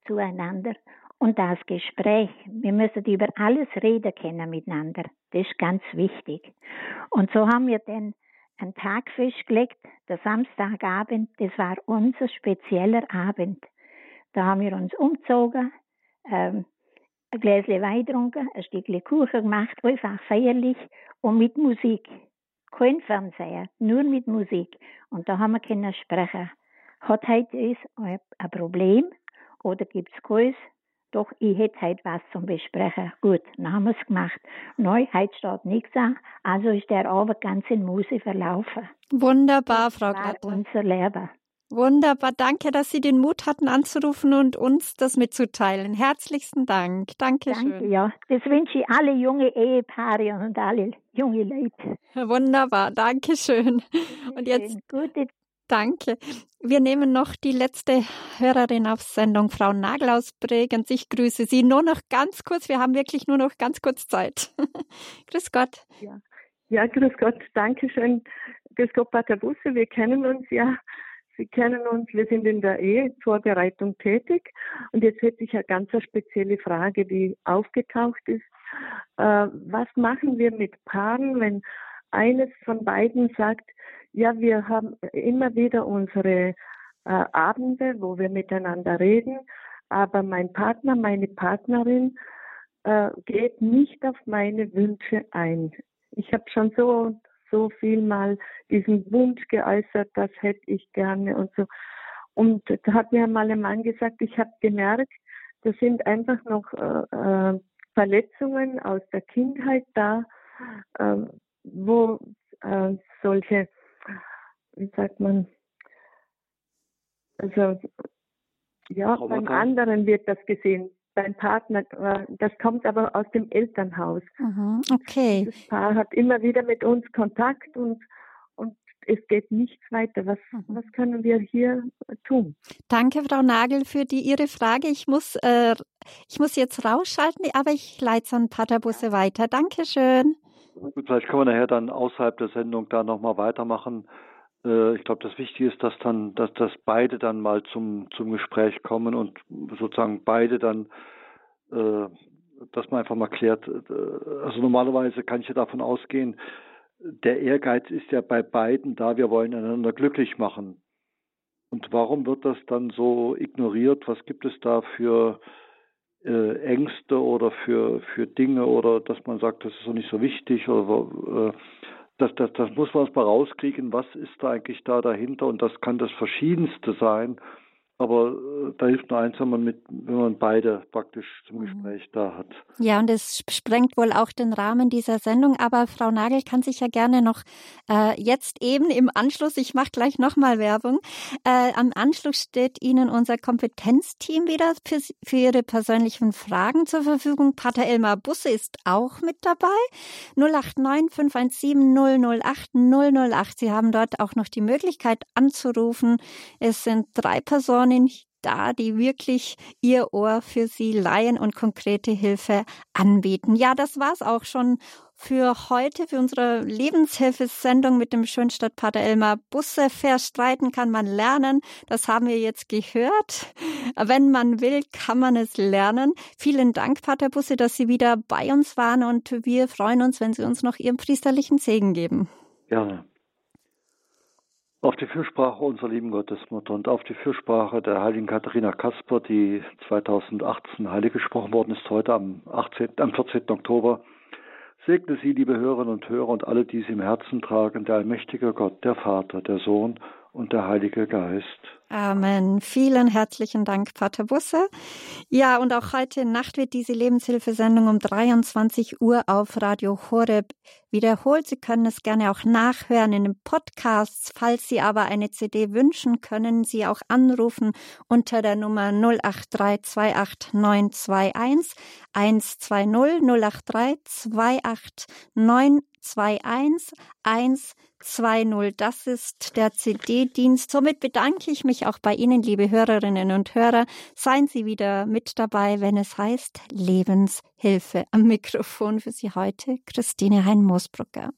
Speaker 7: zueinander und das Gespräch. Wir müssen über alles reden können miteinander. Das ist ganz wichtig. Und so haben wir dann einen Tag festgelegt, der Samstagabend, das war unser spezieller Abend. Da haben wir uns umgezogen, ähm, ein Gläschen Wein getrunken, ein Stückchen Kuchen gemacht, einfach feierlich und mit Musik. Kein Fernseher, nur mit Musik. Und da haben wir können sprechen. Hat heute ein Problem oder gibt es keins? Doch ich hätte heute was zum Besprechen. Gut, dann haben wir es gemacht. Neu, heute steht nichts an. Also ist der Abend ganz in Muse verlaufen.
Speaker 1: Wunderbar, Frau Glatter.
Speaker 7: unser Lehrer.
Speaker 1: Wunderbar. Danke, dass Sie den Mut hatten, anzurufen und uns das mitzuteilen. Herzlichsten Dank. Dankeschön.
Speaker 7: Danke, ja. Das wünsche ich alle junge Ehepaare und alle junge Leute.
Speaker 1: Wunderbar. Dankeschön. Und jetzt. Gute Danke. Wir nehmen noch die letzte Hörerin auf Sendung, Frau Nagel aus Bregenz. Ich grüße Sie nur noch ganz kurz. Wir haben wirklich nur noch ganz kurz Zeit. grüß Gott.
Speaker 8: Ja. ja, grüß Gott. Dankeschön. Grüß Gott, Pater Busse. Wir kennen uns ja. Sie kennen uns. Wir sind in der Ehevorbereitung tätig. Und jetzt hätte ich eine ganz spezielle Frage, die aufgetaucht ist. Äh, was machen wir mit Paaren, wenn eines von beiden sagt, ja, wir haben immer wieder unsere äh, Abende, wo wir miteinander reden, aber mein Partner, meine Partnerin äh, geht nicht auf meine Wünsche ein. Ich habe schon so so viel mal diesen Wunsch geäußert, das hätte ich gerne und so. Und da hat mir mal ein Mann gesagt, ich habe gemerkt, das sind einfach noch äh, äh Verletzungen aus der Kindheit da, äh, wo äh, solche wie sagt man, also ja, Roboter. beim anderen wird das gesehen, beim Partner, äh, das kommt aber aus dem Elternhaus.
Speaker 1: Mhm, okay.
Speaker 8: Das Paar hat immer wieder mit uns Kontakt und, und es geht nichts weiter. Was, mhm. was können wir hier tun?
Speaker 1: Danke, Frau Nagel, für die Ihre Frage. Ich muss, äh, ich muss jetzt rausschalten, aber ich leite es an Paterbusse weiter. Dankeschön.
Speaker 2: Gut, vielleicht können wir nachher dann außerhalb der Sendung da nochmal weitermachen. Äh, ich glaube, das Wichtige ist, dass dann, dass, dass beide dann mal zum, zum Gespräch kommen und sozusagen beide dann, äh, dass man einfach mal klärt, äh, also normalerweise kann ich ja davon ausgehen, der Ehrgeiz ist ja bei beiden da, wir wollen einander glücklich machen. Und warum wird das dann so ignoriert? Was gibt es da für äh, Ängste oder für, für Dinge oder dass man sagt, das ist doch nicht so wichtig oder äh, das, das, das muss man erstmal rauskriegen, was ist da eigentlich da dahinter und das kann das Verschiedenste sein, Aber äh, da hilft nur eins, wenn man, mit, wenn man beide praktisch zum mhm. Gespräch da hat.
Speaker 1: Ja, und es sprengt wohl auch den Rahmen dieser Sendung. Aber Frau Nagel kann sich ja gerne noch äh, jetzt eben im Anschluss, ich mache gleich nochmal Werbung, äh, am Anschluss steht Ihnen unser Kompetenzteam wieder für, für Ihre persönlichen Fragen zur Verfügung. Pater Elmar Busse ist auch mit dabei. 089 517 008 008. Sie haben dort auch noch die Möglichkeit anzurufen. Es sind drei Personen da, die wirklich ihr Ohr für sie leihen und konkrete Hilfe anbieten. Ja, das war's auch schon für heute, für unsere Lebenshilfesendung mit dem Schönstadtpater Elmar Busse. Verstreiten kann man lernen. Das haben wir jetzt gehört. Wenn man will, kann man es lernen. Vielen Dank, Pater Busse, dass Sie wieder bei uns waren und wir freuen uns, wenn Sie uns noch Ihren priesterlichen Segen geben.
Speaker 2: Gerne. Auf die Fürsprache unserer lieben Gottesmutter und auf die Fürsprache der heiligen Katharina Kasper, die 2018 heilig gesprochen worden ist, heute am, 18, am 14. Oktober, segne Sie, liebe Hörerinnen und Hörer und alle, die Sie im Herzen tragen, der allmächtige Gott, der Vater, der Sohn und der Heilige Geist.
Speaker 1: Amen. Vielen herzlichen Dank, Pater Busse. Ja, und auch heute Nacht wird diese Lebenshilfesendung um 23 Uhr auf Radio Horeb wiederholt. Sie können es gerne auch nachhören in den Podcasts. Falls Sie aber eine CD wünschen, können Sie auch anrufen unter der Nummer 083 28921 120 083 28921 120 2.0. Das ist der CD-Dienst. Somit bedanke ich mich auch bei Ihnen, liebe Hörerinnen und Hörer. Seien Sie wieder mit dabei, wenn es heißt Lebenshilfe. Am Mikrofon für Sie heute Christine Hein-Moosbrucker.